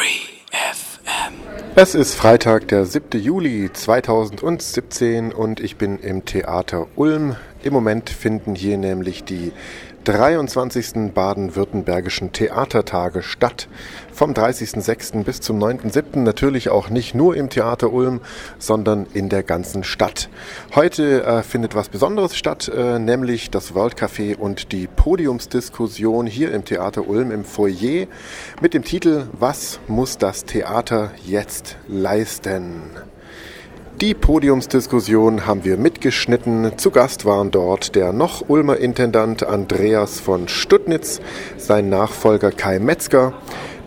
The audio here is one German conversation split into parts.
Free FM. Es ist Freitag, der 7. Juli 2017 und ich bin im Theater Ulm. Im Moment finden hier nämlich die 23. Baden-Württembergischen Theatertage statt. Vom 30.06. bis zum 9.07. natürlich auch nicht nur im Theater Ulm, sondern in der ganzen Stadt. Heute äh, findet was Besonderes statt, äh, nämlich das World Café und die Podiumsdiskussion hier im Theater Ulm im Foyer mit dem Titel Was muss das Theater jetzt leisten? Die Podiumsdiskussion haben wir mitgeschnitten. Zu Gast waren dort der noch Ulmer Intendant Andreas von Stuttnitz, sein Nachfolger Kai Metzger,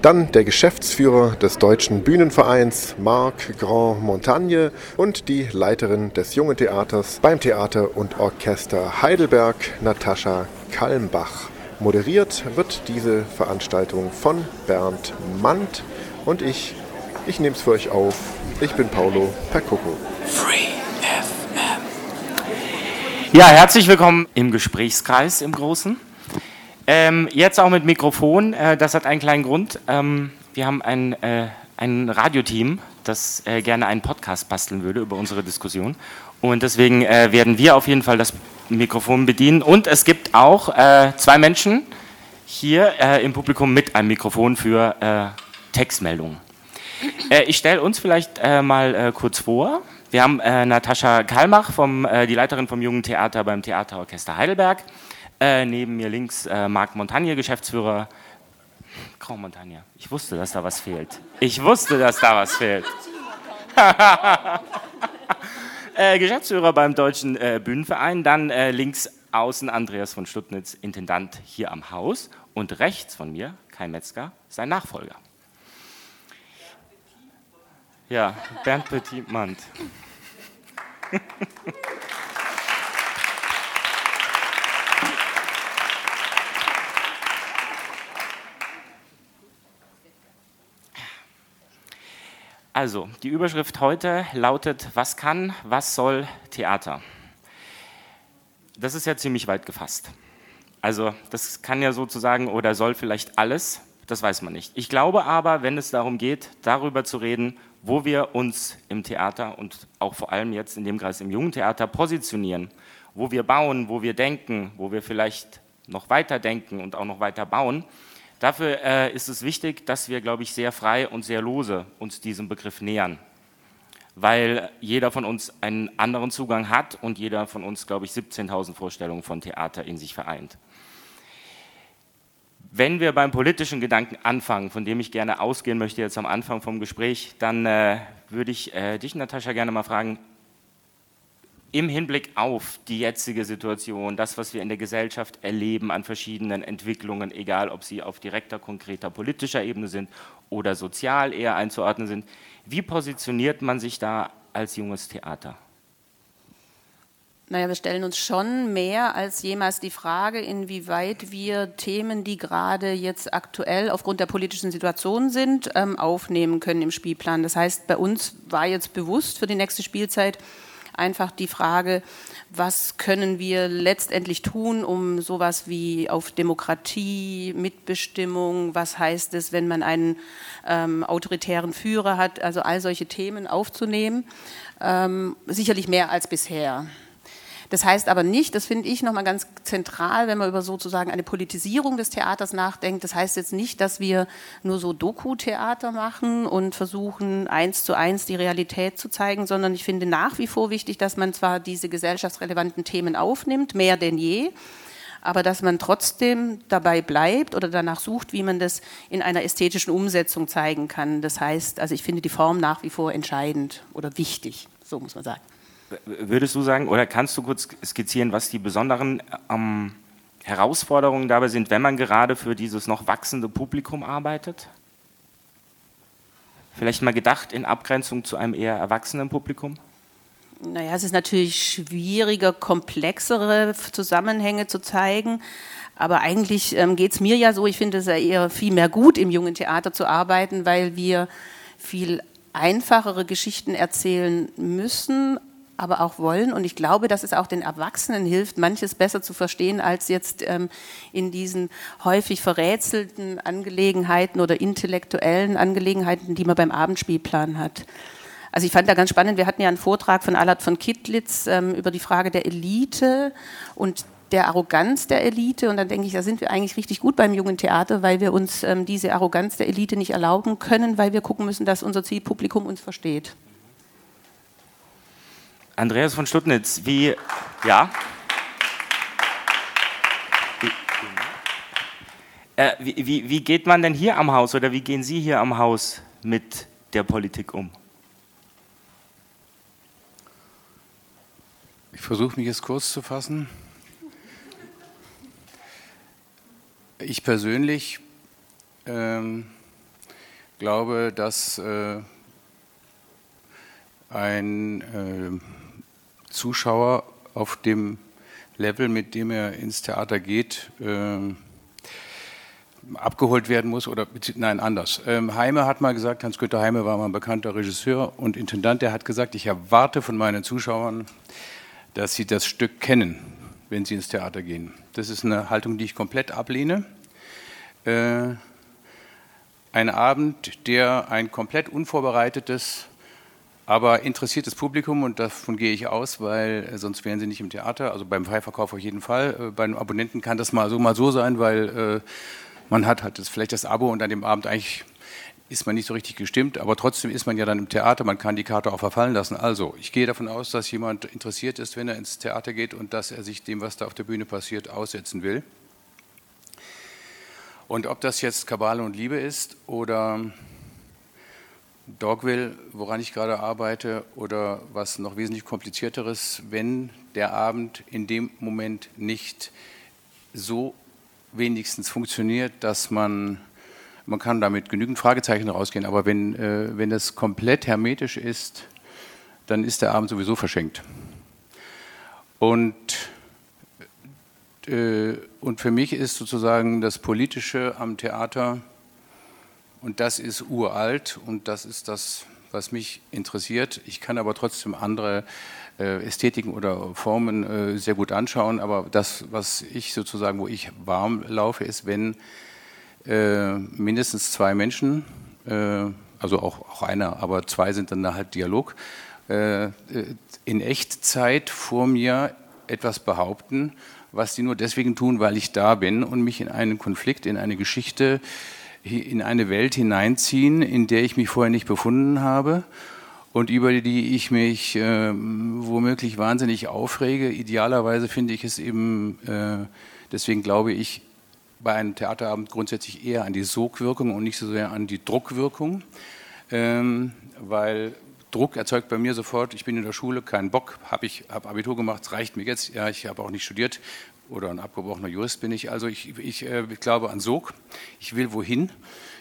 dann der Geschäftsführer des Deutschen Bühnenvereins Marc Grand Montagne und die Leiterin des Jungen Theaters beim Theater und Orchester Heidelberg, Natascha Kalmbach. Moderiert wird diese Veranstaltung von Bernd Mandt und ich, ich nehme es für euch auf. Ich bin Paulo Percoco. Free FM. Ja, herzlich willkommen im Gesprächskreis im Großen. Ähm, jetzt auch mit Mikrofon. Äh, das hat einen kleinen Grund. Ähm, wir haben ein, äh, ein Radioteam, das äh, gerne einen Podcast basteln würde über unsere Diskussion. Und deswegen äh, werden wir auf jeden Fall das Mikrofon bedienen. Und es gibt auch äh, zwei Menschen hier äh, im Publikum mit einem Mikrofon für Textmeldungen. Ich stelle uns vielleicht mal kurz vor. Wir haben äh, Natascha Kalmach, vom, äh, die Leiterin vom Jungen Theater beim Theaterorchester Heidelberg. Äh, neben mir links äh, Marc Montagne, Geschäftsführer. Grand Montagne. Ich wusste, dass da was fehlt. Ich wusste, dass da was fehlt. Äh, Geschäftsführer beim Deutschen äh, Bühnenverein. Dann links außen Andreas von Stuttnitz, Intendant hier am Haus. Und rechts von mir Kai Metzger, sein Nachfolger. Ja, Bernd Petit-Mand. Also, die Überschrift heute lautet, was kann, was soll Theater? Das ist ja ziemlich weit gefasst. Also, das kann ja sozusagen oder soll vielleicht alles, das weiß man nicht. Ich glaube aber, wenn es darum geht, darüber zu reden, wo wir uns im Theater und auch vor allem jetzt in dem Kreis im jungen Theater positionieren, wo wir bauen, wo wir denken, wo wir vielleicht noch weiter denken und auch noch weiter bauen. Dafür äh, ist es wichtig, dass wir, glaube ich, sehr frei und sehr lose uns diesem Begriff nähern, weil jeder von uns einen anderen Zugang hat und jeder von uns, glaube ich, 17.000 Vorstellungen von Theater in sich vereint. Wenn wir beim politischen Gedanken anfangen, von dem ich gerne ausgehen möchte jetzt am Anfang vom Gespräch, dann äh, würde ich äh, dich, Natascha, gerne mal fragen, im Hinblick auf die jetzige Situation, das, was wir in der Gesellschaft erleben an verschiedenen Entwicklungen, egal ob sie auf direkter, konkreter politischer Ebene sind oder sozial eher einzuordnen sind, wie positioniert man sich da als junges Theater? Naja, wir stellen uns schon mehr als jemals die Frage, inwieweit wir Themen, die gerade jetzt aktuell aufgrund der politischen Situation sind, ähm, aufnehmen können im Spielplan. Das heißt, bei uns war jetzt bewusst für die nächste Spielzeit einfach die Frage, was können wir letztendlich tun, um sowas wie auf Demokratie, Mitbestimmung, was heißt es, wenn man einen ähm, autoritären Führer hat, also all solche Themen aufzunehmen. Ähm, sicherlich mehr als bisher. Das heißt aber nicht, das finde ich nochmal ganz zentral, wenn man über sozusagen eine Politisierung des Theaters nachdenkt. Das heißt jetzt nicht, dass wir nur so Doku-Theater machen und versuchen, eins zu eins die Realität zu zeigen, sondern ich finde nach wie vor wichtig, dass man zwar diese gesellschaftsrelevanten Themen aufnimmt, mehr denn je, aber dass man trotzdem dabei bleibt oder danach sucht, wie man das in einer ästhetischen Umsetzung zeigen kann. Das heißt, also ich finde die Form nach wie vor entscheidend oder wichtig, so muss man sagen. Würdest du sagen, oder kannst du kurz skizzieren, was die besonderen ähm, Herausforderungen dabei sind, wenn man gerade für dieses noch wachsende Publikum arbeitet? Vielleicht mal gedacht in Abgrenzung zu einem eher erwachsenen Publikum? Naja, es ist natürlich schwieriger, komplexere Zusammenhänge zu zeigen. Aber eigentlich ähm, geht es mir ja so, ich finde es ja eher viel mehr gut, im jungen Theater zu arbeiten, weil wir viel einfachere Geschichten erzählen müssen, aber auch wollen. Und ich glaube, dass es auch den Erwachsenen hilft, manches besser zu verstehen, als jetzt ähm, in diesen häufig verrätselten Angelegenheiten oder intellektuellen Angelegenheiten, die man beim Abendspielplan hat. Also ich fand da ganz spannend, wir hatten ja einen Vortrag von Allard von Kittlitz ähm, über die Frage der Elite und der Arroganz der Elite. Und dann denke ich, da sind wir eigentlich richtig gut beim jungen Theater, weil wir uns ähm, diese Arroganz der Elite nicht erlauben können, weil wir gucken müssen, dass unser Zielpublikum uns versteht. Andreas von Stuttnitz, wie, ja? Äh, wie, wie, wie geht man denn hier am Haus oder wie gehen Sie hier am Haus mit der Politik um? Ich versuche mich jetzt kurz zu fassen. Ich persönlich ähm, glaube, dass äh, ein äh, Zuschauer auf dem Level, mit dem er ins Theater geht, äh, abgeholt werden muss oder nein anders. Ähm, Heime hat mal gesagt, Hans-Günter Heime war mal ein bekannter Regisseur und Intendant, der hat gesagt, ich erwarte von meinen Zuschauern, dass sie das Stück kennen, wenn sie ins Theater gehen. Das ist eine Haltung, die ich komplett ablehne. Äh, ein Abend, der ein komplett unvorbereitetes, aber interessiertes Publikum, und davon gehe ich aus, weil äh, sonst wären sie nicht im Theater, also beim Freiverkauf auf jeden Fall. Äh, bei den Abonnenten kann das mal so, mal so sein, weil äh, man hat halt das, vielleicht das Abo und an dem Abend eigentlich ist man nicht so richtig gestimmt, aber trotzdem ist man ja dann im Theater, man kann die Karte auch verfallen lassen. Also, ich gehe davon aus, dass jemand interessiert ist, wenn er ins Theater geht und dass er sich dem, was da auf der Bühne passiert, aussetzen will. Und ob das jetzt Kabale und Liebe ist oder Dogville, woran ich gerade arbeite, oder was noch wesentlich komplizierteres, wenn der Abend in dem Moment nicht so wenigstens funktioniert, dass man man kann damit genügend Fragezeichen rausgehen, aber wenn, äh, wenn es komplett hermetisch ist, dann ist der Abend sowieso verschenkt. Und, äh, und für mich ist sozusagen das Politische am Theater, und das ist uralt und das ist das, was mich interessiert. Ich kann aber trotzdem andere äh, Ästhetiken oder Formen äh, sehr gut anschauen, aber das, was ich sozusagen, wo ich warm laufe, ist, wenn äh, mindestens zwei Menschen, äh, also auch, auch einer, aber zwei sind dann halt Dialog, äh, in Echtzeit vor mir etwas behaupten, was die nur deswegen tun, weil ich da bin und mich in einen Konflikt, in eine Geschichte, in eine Welt hineinziehen, in der ich mich vorher nicht befunden habe und über die ich mich äh, womöglich wahnsinnig aufrege. Idealerweise finde ich es eben, äh, deswegen glaube ich, bei einem Theaterabend grundsätzlich eher an die Sogwirkung und nicht so sehr an die Druckwirkung, ähm, weil Druck erzeugt bei mir sofort, ich bin in der Schule, keinen Bock, habe ich hab Abitur gemacht, reicht mir jetzt, ja, ich habe auch nicht studiert oder ein abgebrochener Jurist bin ich, also ich, ich, äh, ich glaube an Sog, ich will wohin,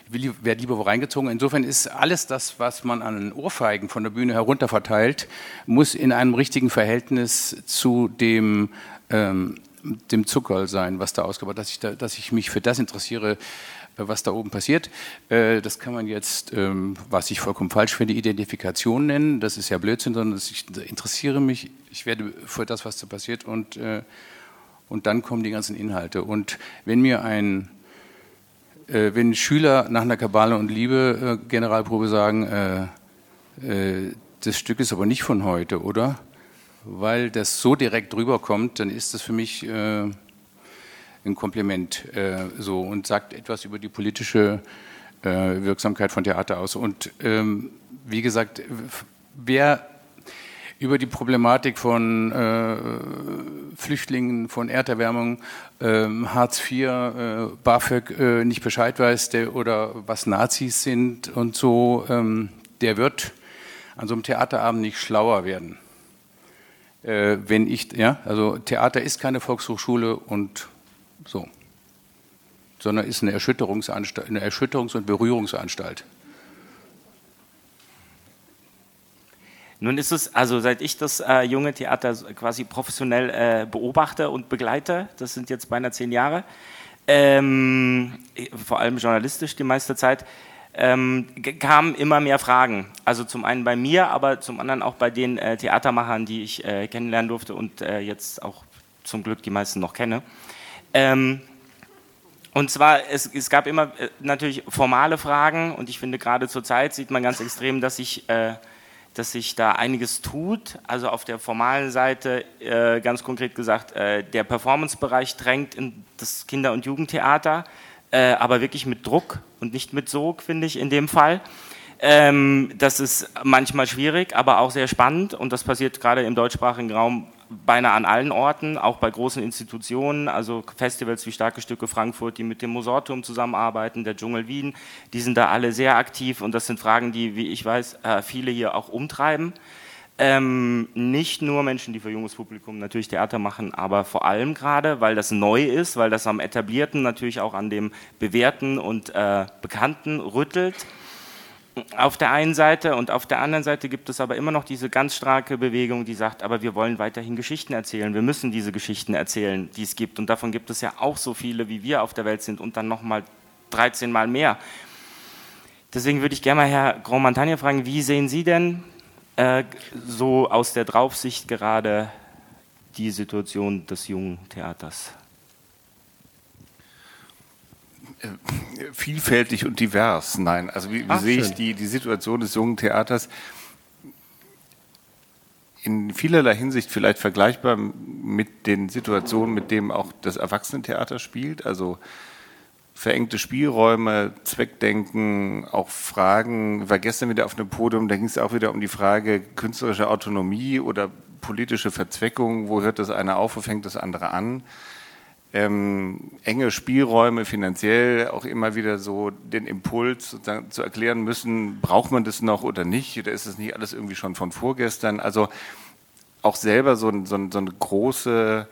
ich will, werde lieber wo reingezogen. Insofern ist alles das, was man an Ohrfeigen von der Bühne herunter verteilt, muss in einem richtigen Verhältnis zu dem ähm, dem Zuckerl sein, was da ausgebaut, dass ich da, dass ich mich für das interessiere, äh, was da oben passiert. Äh, das kann man jetzt, ähm, was ich vollkommen falsch finde, Identifikation nennen. Das ist ja Blödsinn, sondern ich interessiere mich, ich werde für das, was da passiert und, äh, und dann kommen die ganzen Inhalte. Und wenn mir ein wenn Schüler nach einer Kabale und Liebe Generalprobe sagen, das Stück ist aber nicht von heute, oder? weil das so direkt rüberkommt, dann ist das für mich äh, ein Kompliment äh, so und sagt etwas über die politische äh, Wirksamkeit von Theater aus. Und ähm, wie gesagt, wer über die Problematik von äh, Flüchtlingen, von Erderwärmung, ähm, Hartz IV, äh, BAföG äh, nicht Bescheid weiß der, oder was Nazis sind und so, ähm, der wird an so einem Theaterabend nicht schlauer werden äh, wenn ich, ja, also Theater ist keine Volkshochschule und so, sondern ist eine, Erschütterungsanstalt, eine Erschütterungs- und Berührungsanstalt. Nun ist es, also seit ich das äh, junge Theater quasi professionell äh, beobachte und begleite, das sind jetzt beinahe zehn Jahre, ähm, vor allem journalistisch die meiste Zeit, ähm, kamen immer mehr Fragen. Also zum einen bei mir, aber zum anderen auch bei den äh, Theatermachern, die ich äh, kennenlernen durfte und äh, jetzt auch zum Glück die meisten noch kenne. Ähm, und zwar, es, es gab immer äh, natürlich formale Fragen und ich finde gerade zur Zeit sieht man ganz extrem, dass sich, äh, dass sich da einiges tut. Also auf der formalen Seite, äh, ganz konkret gesagt, äh, der Performancebereich drängt in das Kinder- und Jugendtheater, äh, aber wirklich mit Druck und nicht mit Sog, finde ich in dem Fall. Ähm, das ist manchmal schwierig, aber auch sehr spannend und das passiert gerade im deutschsprachigen Raum beinahe an allen Orten, auch bei großen Institutionen, also Festivals wie Starke Stücke Frankfurt, die mit dem Mosorturm zusammenarbeiten, der Dschungel Wien, die sind da alle sehr aktiv und das sind Fragen, die, wie ich weiß, äh, viele hier auch umtreiben. Ähm, nicht nur Menschen, die für junges Publikum natürlich Theater machen, aber vor allem gerade, weil das neu ist, weil das am etablierten, natürlich auch an dem bewährten und äh, bekannten rüttelt auf der einen Seite und auf der anderen Seite gibt es aber immer noch diese ganz starke Bewegung, die sagt, aber wir wollen weiterhin Geschichten erzählen. Wir müssen diese Geschichten erzählen, die es gibt. Und davon gibt es ja auch so viele, wie wir auf der Welt sind und dann nochmal 13 Mal mehr. Deswegen würde ich gerne mal Herr Grand Montagne fragen, wie sehen Sie denn äh, so aus der Draufsicht gerade die Situation des jungen Theaters? Äh, vielfältig und divers. Nein, also wie, wie Ach, sehe ich die, die Situation des jungen Theaters? In vielerlei Hinsicht vielleicht vergleichbar mit den Situationen, mit denen auch das Erwachsenentheater spielt. Also verengte Spielräume, Zweckdenken, auch Fragen. Ich war gestern wieder auf einem Podium, da ging es auch wieder um die Frage künstlerische Autonomie oder politische Verzweckung. Wo hört das eine auf, wo fängt das andere an? Ähm, enge Spielräume finanziell auch immer wieder so den Impuls zu erklären müssen, braucht man das noch oder nicht, oder ist es nicht alles irgendwie schon von vorgestern? Also auch selber so, so, so eine große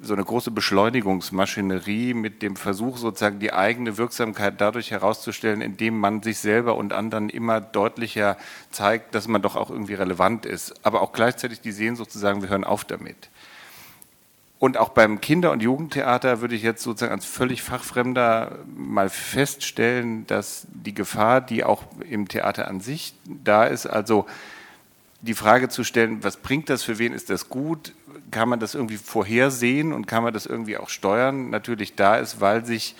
so eine große Beschleunigungsmaschinerie mit dem Versuch, sozusagen die eigene Wirksamkeit dadurch herauszustellen, indem man sich selber und anderen immer deutlicher zeigt, dass man doch auch irgendwie relevant ist. Aber auch gleichzeitig die Sehnsucht zu sagen, wir hören auf damit. Und auch beim Kinder- und Jugendtheater würde ich jetzt sozusagen als völlig Fachfremder mal feststellen, dass die Gefahr, die auch im Theater an sich da ist, also die Frage zu stellen, was bringt das, für wen ist das gut, kann man das irgendwie vorhersehen und kann man das irgendwie auch steuern, natürlich da ist, weil sich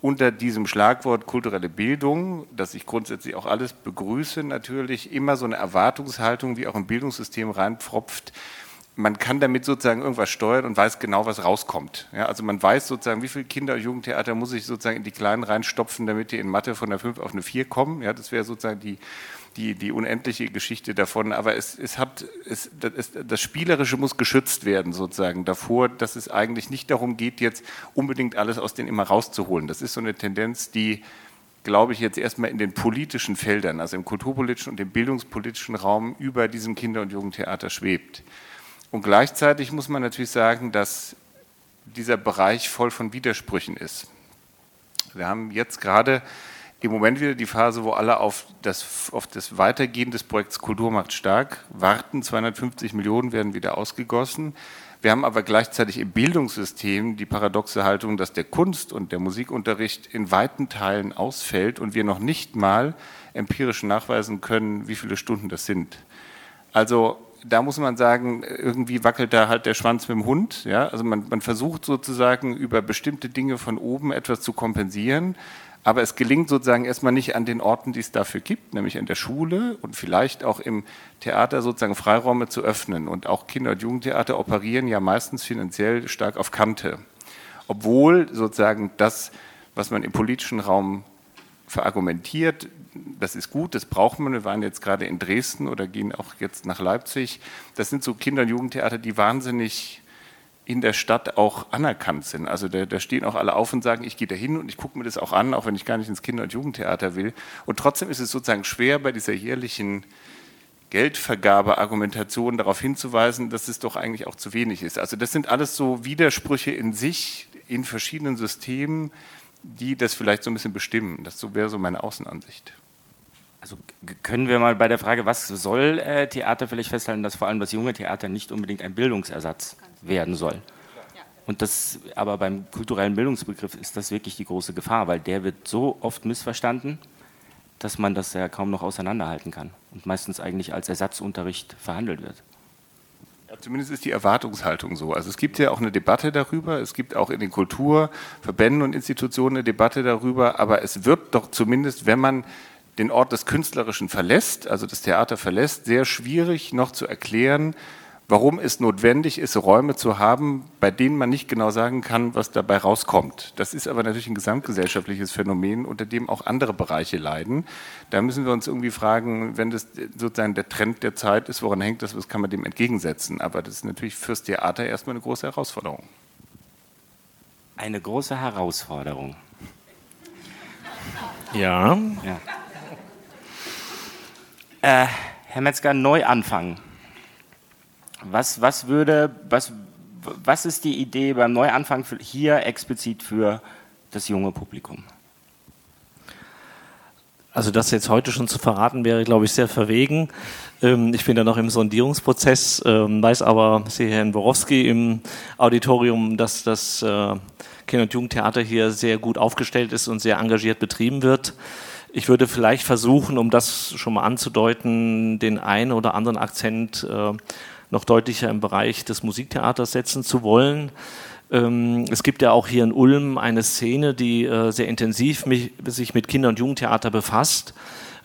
unter diesem Schlagwort kulturelle Bildung, das ich grundsätzlich auch alles begrüße, natürlich immer so eine Erwartungshaltung, wie auch im Bildungssystem reinpfropft, man kann damit sozusagen irgendwas steuern und weiß genau, was rauskommt. Ja, also man weiß sozusagen, wie viele Kinder- und Jugendtheater muss ich sozusagen in die Kleinen reinstopfen, damit die in Mathe von der 5 auf eine 4 kommen. Ja, das wäre sozusagen die, die, die unendliche Geschichte davon. Aber es, es hat, es, das, das Spielerische muss geschützt werden sozusagen davor, dass es eigentlich nicht darum geht, jetzt unbedingt alles aus denen immer rauszuholen. Das ist so eine Tendenz, die glaube ich, jetzt erstmal in den politischen Feldern, also im kulturpolitischen und im bildungspolitischen Raum über diesem Kinder- und Jugendtheater schwebt. Und gleichzeitig muss man natürlich sagen, dass dieser Bereich voll von Widersprüchen ist. Wir haben jetzt gerade im Moment wieder die Phase, wo alle auf das, auf das Weitergehen des Projekts Kultur macht stark warten. 250 Millionen werden wieder ausgegossen. Wir haben aber gleichzeitig im Bildungssystem die paradoxe Haltung, dass der Kunst- und der Musikunterricht in weiten Teilen ausfällt und wir noch nicht mal empirisch nachweisen können, wie viele Stunden das sind. Also da muss man sagen, irgendwie wackelt da halt der Schwanz mit dem Hund. Ja? Also man, man versucht sozusagen über bestimmte Dinge von oben etwas zu kompensieren, aber es gelingt sozusagen erstmal nicht an den Orten, die es dafür gibt, nämlich in der Schule und vielleicht auch im Theater sozusagen Freiräume zu öffnen. Und auch Kinder- und Jugendtheater operieren ja meistens finanziell stark auf Kante. Obwohl sozusagen das, was man im politischen Raum verargumentiert, das ist gut, das braucht man. Wir waren jetzt gerade in Dresden oder gehen auch jetzt nach Leipzig. Das sind so Kinder- und Jugendtheater, die wahnsinnig in der Stadt auch anerkannt sind. Also da, da stehen auch alle auf und sagen, ich gehe da hin und ich gucke mir das auch an, auch wenn ich gar nicht ins Kinder- und Jugendtheater will. Und trotzdem ist es sozusagen schwer, bei dieser jährlichen Geldvergabe-Argumentation darauf hinzuweisen, dass es doch eigentlich auch zu wenig ist. Also das sind alles so Widersprüche in sich, in verschiedenen Systemen, die das vielleicht so ein bisschen bestimmen. Das wäre so meine Außenansicht. Also können wir mal bei der Frage, was soll äh, Theater vielleicht festhalten, dass vor allem das junge Theater nicht unbedingt ein Bildungsersatz werden soll. Und das, aber beim kulturellen Bildungsbegriff ist das wirklich die große Gefahr, weil der wird so oft missverstanden, dass man das ja kaum noch auseinanderhalten kann und meistens eigentlich als Ersatzunterricht verhandelt wird. Ja, zumindest ist die Erwartungshaltung so. Also es gibt ja auch eine Debatte darüber, es gibt auch in den Kulturverbänden und Institutionen eine Debatte darüber, aber es wird doch zumindest, wenn man den Ort des Künstlerischen verlässt, also das Theater verlässt, sehr schwierig noch zu erklären, warum es notwendig ist, Räume zu haben, bei denen man nicht genau sagen kann, was dabei rauskommt. Das ist aber natürlich ein gesamtgesellschaftliches Phänomen, unter dem auch andere Bereiche leiden. Da müssen wir uns irgendwie fragen, wenn das sozusagen der Trend der Zeit ist, woran hängt das, was kann man dem entgegensetzen? Aber das ist natürlich fürs Theater erstmal eine große Herausforderung. Eine große Herausforderung. Ja. ja. Äh, Herr Metzger, neu anfangen. Was, was würde, was, was ist die Idee beim Neuanfang für, hier explizit für das junge Publikum? Also das jetzt heute schon zu verraten wäre, glaube ich, sehr verwegen. Ähm, ich bin da noch im Sondierungsprozess, ähm, weiß aber, sehe Herrn Borowski im Auditorium, dass das äh, Kinder- und Jugendtheater hier sehr gut aufgestellt ist und sehr engagiert betrieben wird. Ich würde vielleicht versuchen, um das schon mal anzudeuten, den einen oder anderen Akzent äh, noch deutlicher im Bereich des Musiktheaters setzen zu wollen. Ähm, es gibt ja auch hier in Ulm eine Szene, die äh, sehr intensiv mich, sich mit Kinder- und Jugendtheater befasst.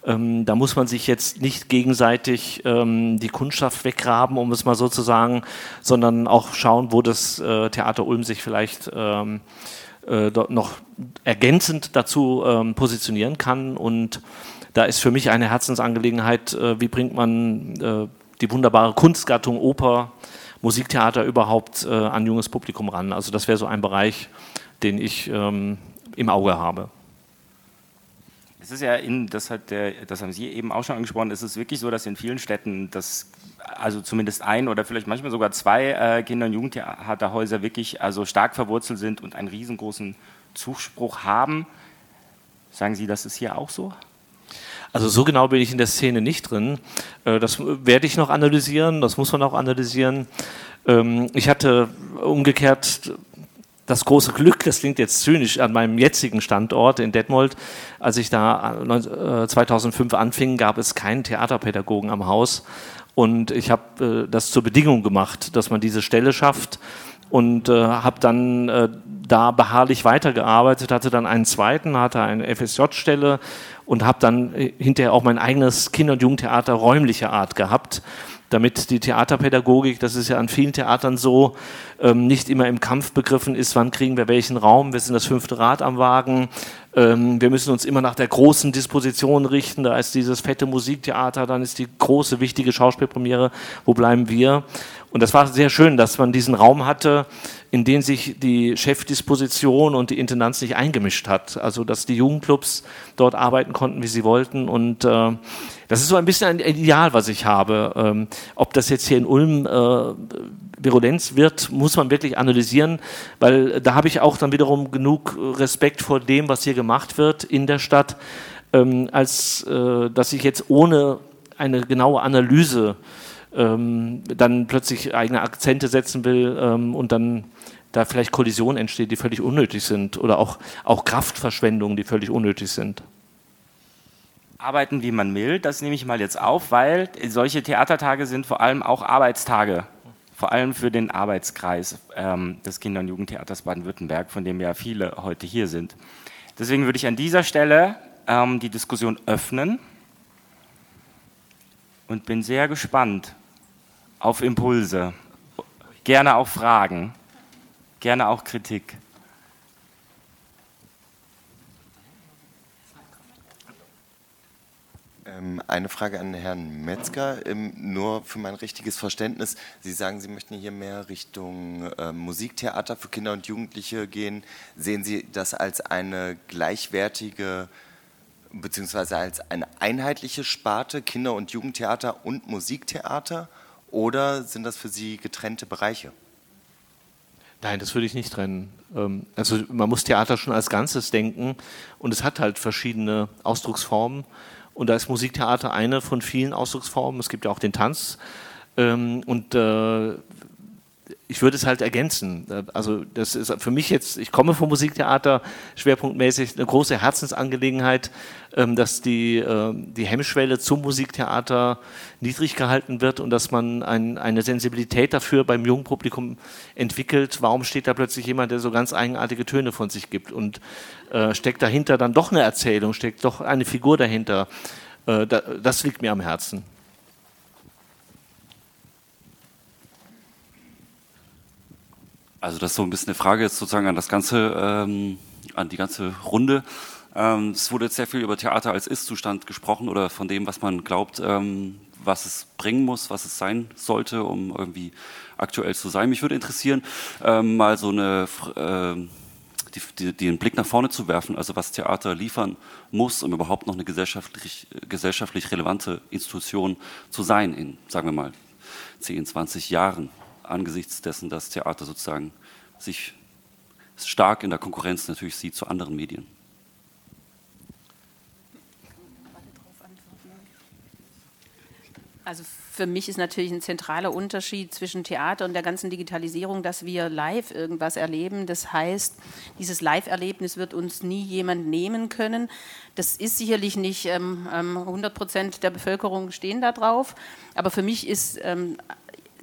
Ähm, da muss man sich jetzt nicht gegenseitig ähm, die Kundschaft weggraben, um es mal so zu sagen, sondern auch schauen, wo das äh, Theater Ulm sich vielleicht ähm, äh, noch ergänzend dazu ähm, positionieren kann. Und da ist für mich eine Herzensangelegenheit, äh, wie bringt man äh, die wunderbare Kunstgattung Oper, Musiktheater überhaupt äh, an junges Publikum ran. Also das wäre so ein Bereich, den ich ähm, im Auge habe. Es ist ja in, das, hat der, das haben Sie eben auch schon angesprochen, es ist wirklich so, dass in vielen Städten das, also zumindest ein oder vielleicht manchmal sogar zwei äh, Kinder- und Jugendtheaterhäuser wirklich also stark verwurzelt sind und einen riesengroßen Zuspruch haben. Sagen Sie, das ist hier auch so? Also so genau bin ich in der Szene nicht drin. Äh, das werde ich noch analysieren, das muss man auch analysieren. Ähm, ich hatte umgekehrt das große Glück, das klingt jetzt zynisch, an meinem jetzigen Standort in Detmold, als ich da 2005 äh, anfing, gab es keinen Theaterpädagogen am Haus. Und ich habe äh, das zur Bedingung gemacht, dass man diese Stelle schafft und äh, habe dann äh, da beharrlich weitergearbeitet, hatte dann einen zweiten, hatte eine FSJ-Stelle und habe dann äh, hinterher auch mein eigenes Kinder- und Jugendtheater räumlicher Art gehabt, damit die Theaterpädagogik, das ist ja an vielen Theatern so, ähm, nicht immer im Kampf begriffen ist, wann kriegen wir welchen Raum, wir sind das fünfte Rad am Wagen, ähm, wir müssen uns immer nach der großen Disposition richten, da ist dieses fette Musiktheater, dann ist die große, wichtige Schauspielpremiere, wo bleiben wir? Und das war sehr schön, dass man diesen Raum hatte, in den sich die Chefdisposition und die Intendanz nicht eingemischt hat. Also dass die Jugendclubs dort arbeiten konnten, wie sie wollten. Und äh, das ist so ein bisschen ein Ideal, was ich habe. Ähm, ob das jetzt hier in Ulm äh, Virulenz wird, muss man wirklich analysieren, weil da habe ich auch dann wiederum genug Respekt vor dem, was hier gemacht wird in der Stadt, ähm, als äh, dass ich jetzt ohne eine genaue Analyse ähm, dann plötzlich eigene Akzente setzen will ähm, und dann da vielleicht Kollisionen entstehen, die völlig unnötig sind oder auch, auch Kraftverschwendungen, die völlig unnötig sind. Arbeiten, wie man will, das nehme ich mal jetzt auf, weil solche Theatertage sind vor allem auch Arbeitstage, vor allem für den Arbeitskreis ähm, des Kinder- und Jugendtheaters Baden-Württemberg, von dem ja viele heute hier sind. Deswegen würde ich an dieser Stelle ähm, die Diskussion öffnen und bin sehr gespannt auf Impulse, gerne auch Fragen, gerne auch Kritik. Eine Frage an Herrn Metzger, ähm, nur für mein richtiges Verständnis. Sie sagen, Sie möchten hier mehr Richtung ähm, Musiktheater für Kinder und Jugendliche gehen. Sehen Sie das als eine gleichwertige beziehungsweise als eine einheitliche Sparte Kinder- und Jugendtheater und Musiktheater oder sind das für Sie getrennte Bereiche? Nein, das würde ich nicht trennen. Also man muss Theater schon als Ganzes denken und es hat halt verschiedene Ausdrucksformen und da ist Musiktheater eine von vielen Ausdrucksformen. Es gibt ja auch den Tanz. Ähm, und äh, ich würde es halt ergänzen. Also das ist für mich jetzt, ich komme vom Musiktheater schwerpunktmäßig eine große Herzensangelegenheit, ähm, dass die, ähm, die Hemmschwelle zum Musiktheater niedrig gehalten wird und dass man ein, eine Sensibilität dafür beim jungen Publikum entwickelt. Warum steht da plötzlich jemand, der so ganz eigenartige Töne von sich gibt und äh, steckt dahinter dann doch eine Erzählung, steckt doch eine Figur dahinter. Äh, das liegt mir am Herzen. Also das ist so ein bisschen eine Frage jetzt sozusagen an das ganze, ähm, an die ganze Runde. Ähm, es wurde jetzt sehr viel über Theater als Ist-Zustand gesprochen oder von dem, was man glaubt, ähm, was es bringen muss, was es sein sollte, um irgendwie aktuell zu sein. Mich würde interessieren, ähm, mal so eine, äh, die, die, den Blick nach vorne zu werfen, also was Theater liefern muss, um überhaupt noch eine gesellschaftlich, gesellschaftlich relevante Institution zu sein in, sagen wir mal, 10, 20 Jahren angesichts dessen, dass Theater sozusagen sich stark in der Konkurrenz natürlich sieht zu anderen Medien. Also für mich ist natürlich ein zentraler Unterschied zwischen Theater und der ganzen Digitalisierung, dass wir live irgendwas erleben. Das heißt, dieses Live-Erlebnis wird uns nie jemand nehmen können. Das ist sicherlich nicht ähm, 100 ähm, Prozent der Bevölkerung stehen da drauf. Aber für mich ist ähm,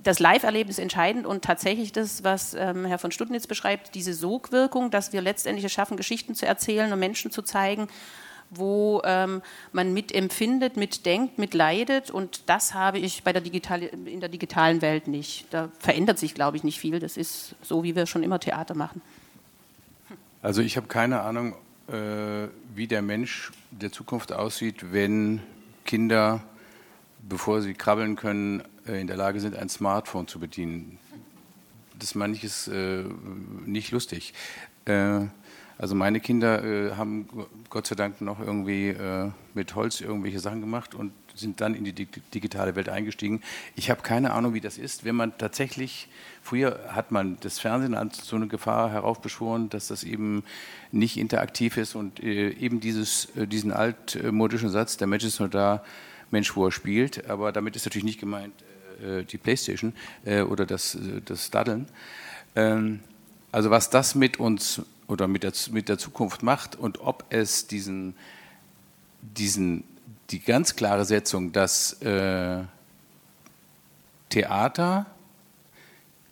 das Live-Erlebnis entscheidend und tatsächlich das, was ähm, Herr von Studnitz beschreibt, diese Sogwirkung, dass wir letztendlich es schaffen, Geschichten zu erzählen und Menschen zu zeigen, wo ähm, man mitempfindet, mitdenkt, mitleidet und das habe ich bei der in der digitalen Welt nicht. Da verändert sich, glaube ich, nicht viel. Das ist so, wie wir schon immer Theater machen. Also ich habe keine Ahnung, äh, wie der Mensch der Zukunft aussieht, wenn Kinder, bevor sie krabbeln können, in der Lage sind, ein Smartphone zu bedienen. Das ist äh, nicht lustig. Äh, also meine Kinder äh, haben Gott sei Dank noch irgendwie äh, mit Holz irgendwelche Sachen gemacht und sind dann in die digitale Welt eingestiegen. Ich habe keine Ahnung, wie das ist, wenn man tatsächlich, früher hat man das Fernsehen als so eine Gefahr heraufbeschworen, dass das eben nicht interaktiv ist und äh, eben dieses, diesen altmodischen Satz, der Mensch ist nur da, Mensch, wo er spielt, aber damit ist natürlich nicht gemeint, äh, die Playstation äh, oder das, äh, das Daddeln. Ähm, also was das mit uns oder mit der, mit der Zukunft macht und ob es diesen, diesen, die ganz klare Setzung, dass äh, Theater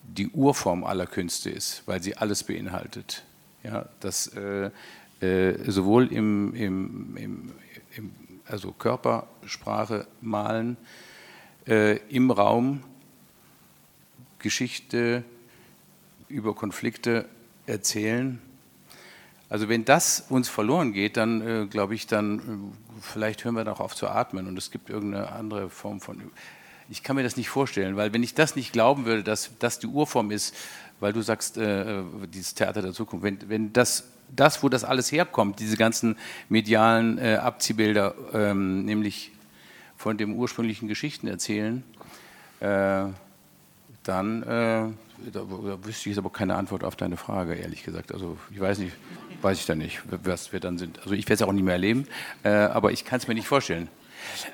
die Urform aller Künste ist, weil sie alles beinhaltet. Ja, dass äh, äh, sowohl im, im, im, im, also Körpersprache, Malen, äh, im Raum Geschichte über Konflikte erzählen. Also wenn das uns verloren geht, dann äh, glaube ich, dann äh, vielleicht hören wir doch auf zu atmen und es gibt irgendeine andere Form von. Ich kann mir das nicht vorstellen, weil wenn ich das nicht glauben würde, dass das die Urform ist, weil du sagst, äh, äh, dieses Theater der Zukunft, wenn, wenn das, das, wo das alles herkommt, diese ganzen medialen äh, Abziehbilder, ähm, nämlich von dem ursprünglichen Geschichten erzählen, äh, dann äh, da, da, wüsste ich jetzt aber keine Antwort auf deine Frage, ehrlich gesagt. Also ich weiß nicht, weiß ich da nicht, was wir dann sind. Also ich werde es auch nicht mehr erleben, äh, aber ich kann es mir nicht vorstellen.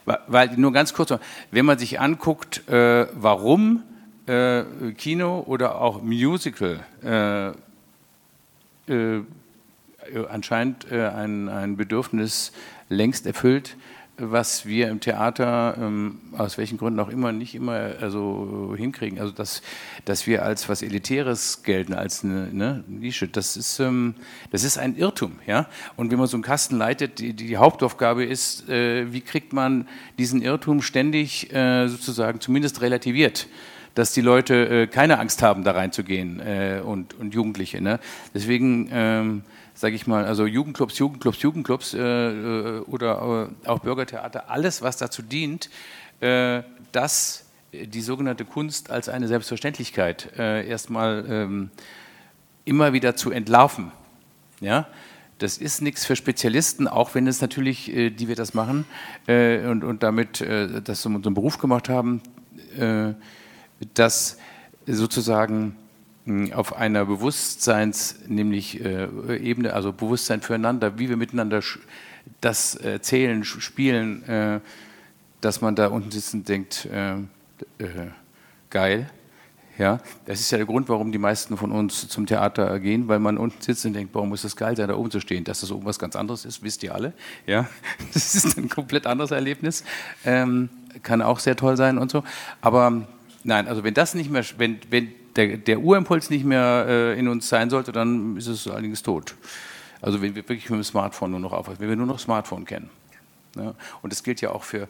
Weil, nur ganz kurz, wenn man sich anguckt, äh, warum äh, Kino oder auch Musical äh, anscheinend ein, ein Bedürfnis längst erfüllt, was wir im Theater ähm, aus welchen Gründen auch immer nicht immer also hinkriegen. Also dass, dass wir als was Elitäres gelten, als eine ne, Nische, das ist, ähm, das ist ein Irrtum. Ja? Und wenn man so einen Kasten leitet, die, die Hauptaufgabe ist, äh, wie kriegt man diesen Irrtum ständig äh, sozusagen zumindest relativiert dass die Leute äh, keine Angst haben, da reinzugehen äh, und, und Jugendliche. Ne? Deswegen ähm, sage ich mal, also Jugendclubs, Jugendclubs, Jugendclubs äh, äh oder äh, auch Bürgertheater, alles, was dazu dient, äh, dass die sogenannte Kunst als eine Selbstverständlichkeit äh, erstmal ähm, immer wieder zu entlarven. Ja? Das ist nichts für Spezialisten, auch wenn es natürlich, äh, die wir das machen und, und damit das so unseren Beruf gemacht haben, dass sozusagen auf einer Bewusstseins, nämlich äh, Ebene, also Bewusstsein füreinander, wie wir miteinander das erzählen, spielen, äh, dass man da unten sitzt und denkt, äh, äh, geil, Ja, das ist ja der Grund, warum die meisten von uns zum Theater gehen, weil man unten sitzt und denkt, warum muss das geil sein, da oben zu stehen. Dass das oben was ganz anderes ist, wisst ihr alle. Ja, das ist ein komplett anderes Erlebnis. Ähm, kann auch sehr toll sein und so. Aber nein, also wenn das nicht mehr, wenn, wenn der, der Urimpuls nicht mehr äh, in uns sein sollte, dann ist es allerdings tot. Also wenn wir wirklich mit dem Smartphone nur noch aufwachsen, wenn wir nur noch Smartphone kennen. Ja, und das gilt ja auch für,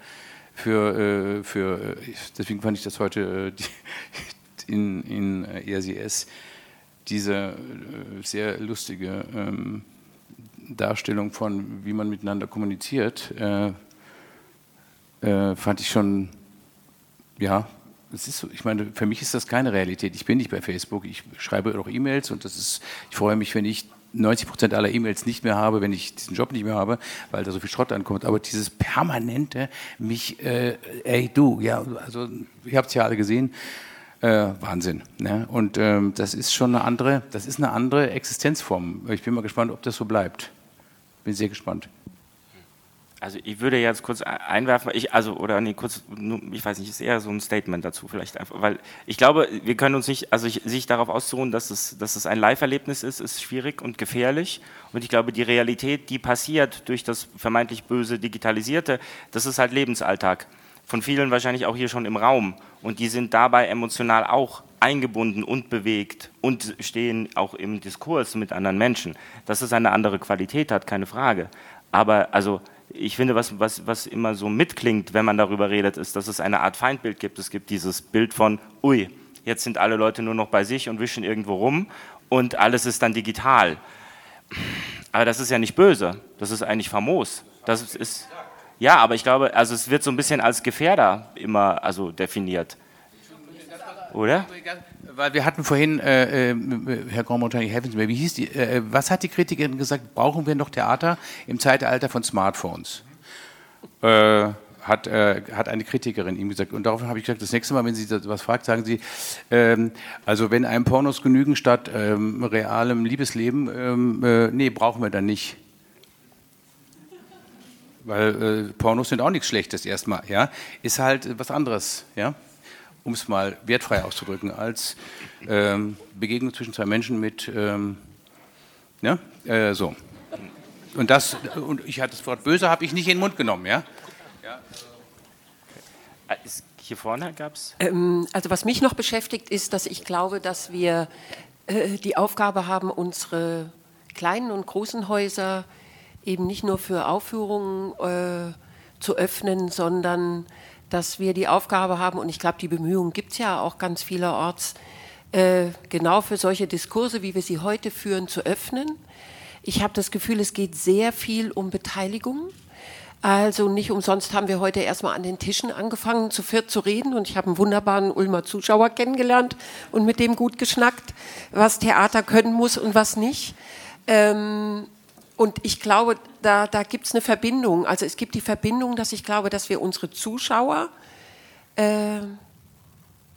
für, äh, für äh, deswegen fand ich das heute äh, in, in ERCS, diese sehr lustige ähm, Darstellung von, wie man miteinander kommuniziert, äh, äh, fand ich schon, ja, es ist so, ich meine, für mich ist das keine Realität. Ich bin nicht bei Facebook, ich schreibe auch E-Mails und das ist, ich freue mich, wenn ich 90 Prozent aller E-Mails nicht mehr habe, wenn ich diesen Job nicht mehr habe, weil da so viel Schrott ankommt. Aber dieses permanente, mich, äh, ey du, ja, also ihr habt es ja alle gesehen, äh, Wahnsinn. Ne? Und ähm, das ist schon eine andere, das ist eine andere Existenzform. Ich bin mal gespannt, ob das so bleibt. Bin sehr gespannt. Also ich würde jetzt kurz einwerfen, ich, also oder nee, kurz, ich weiß nicht, ist eher so ein Statement dazu vielleicht einfach, weil ich glaube, wir können uns nicht, also ich, sich darauf auszuruhen, dass es, dass es ein Live-Erlebnis ist, ist schwierig und gefährlich. Und ich glaube, die Realität, die passiert durch das vermeintlich böse Digitalisierte, das ist halt Lebensalltag. Von vielen wahrscheinlich auch hier schon im Raum. Und die sind dabei emotional auch eingebunden und bewegt und stehen auch im Diskurs mit anderen Menschen. Dass es eine andere Qualität hat, keine Frage. Aber also ich finde, was, was, was immer so mitklingt, wenn man darüber redet, ist, dass es eine Art Feindbild gibt. Es gibt dieses Bild von, ui, jetzt sind alle Leute nur noch bei sich und wischen irgendwo rum und alles ist dann digital. Aber das ist ja nicht böse, das ist eigentlich famos. Das ist, ja, aber ich glaube, also es wird so ein bisschen als Gefährder immer also definiert. Oder? Weil wir hatten vorhin, äh, äh, Herr Grandmontagne, helfen Sie mir, wie hieß die, äh, was hat die Kritikerin gesagt, brauchen wir noch Theater im Zeitalter von Smartphones? Äh, hat, äh, hat eine Kritikerin ihm gesagt. Und daraufhin habe ich gesagt, das nächste Mal, wenn Sie was fragt, sagen Sie, ähm, also wenn einem Pornos genügen statt ähm, realem Liebesleben, ähm, äh, nee, brauchen wir dann nicht. Weil Pornos sind auch nichts Schlechtes erstmal, ja. Ist halt was anderes, ja um es mal wertfrei auszudrücken, als ähm, Begegnung zwischen zwei Menschen mit, ähm, ja, äh, so. Und das, und ich hatte das Wort böse, habe ich nicht in den Mund genommen, ja. ja. Äh, hier vorne gab es. Ähm, also was mich noch beschäftigt, ist, dass ich glaube, dass wir äh, die Aufgabe haben, unsere kleinen und großen Häuser eben nicht nur für Aufführungen äh, zu öffnen, sondern dass wir die Aufgabe haben, und ich glaube, die Bemühungen gibt es ja auch ganz vielerorts, äh, genau für solche Diskurse, wie wir sie heute führen, zu öffnen. Ich habe das Gefühl, es geht sehr viel um Beteiligung. Also nicht umsonst haben wir heute erstmal an den Tischen angefangen, zu viert zu reden und ich habe einen wunderbaren Ulmer Zuschauer kennengelernt und mit dem gut geschnackt, was Theater können muss und was nicht. Ähm, und ich glaube, da, da gibt es eine Verbindung. Also es gibt die Verbindung, dass ich glaube, dass wir unsere Zuschauer äh,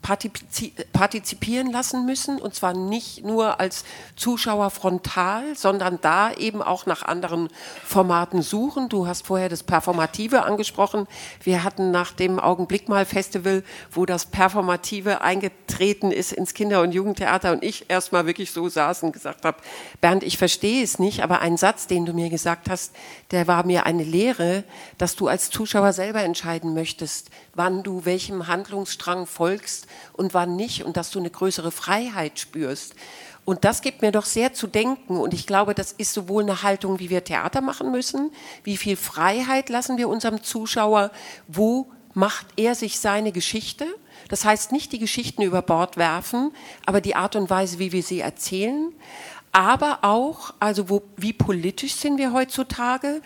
partizipieren lassen müssen und zwar nicht nur als Zuschauer frontal, sondern da eben auch nach anderen Formaten suchen. Du hast vorher das Performative angesprochen. Wir hatten nach dem Augenblickmal-Festival, wo das Performative eingetreten ist ins Kinder- und Jugendtheater und ich erstmal wirklich so saß und gesagt habe, Bernd, ich verstehe es nicht, aber ein Satz, den du mir gesagt hast, der war mir eine Lehre, dass du als Zuschauer selber entscheiden möchtest, wann du welchem Handlungsstrang folgst und wann nicht und dass du eine größere Freiheit spürst. Und das gibt mir doch sehr zu denken. Und ich glaube, das ist sowohl eine Haltung, wie wir Theater machen müssen, wie viel Freiheit lassen wir unserem Zuschauer, wo macht er sich seine Geschichte. Das heißt nicht die Geschichten über Bord werfen, aber die Art und Weise, wie wir sie erzählen. Aber auch, also wo, wie politisch sind wir heutzutage?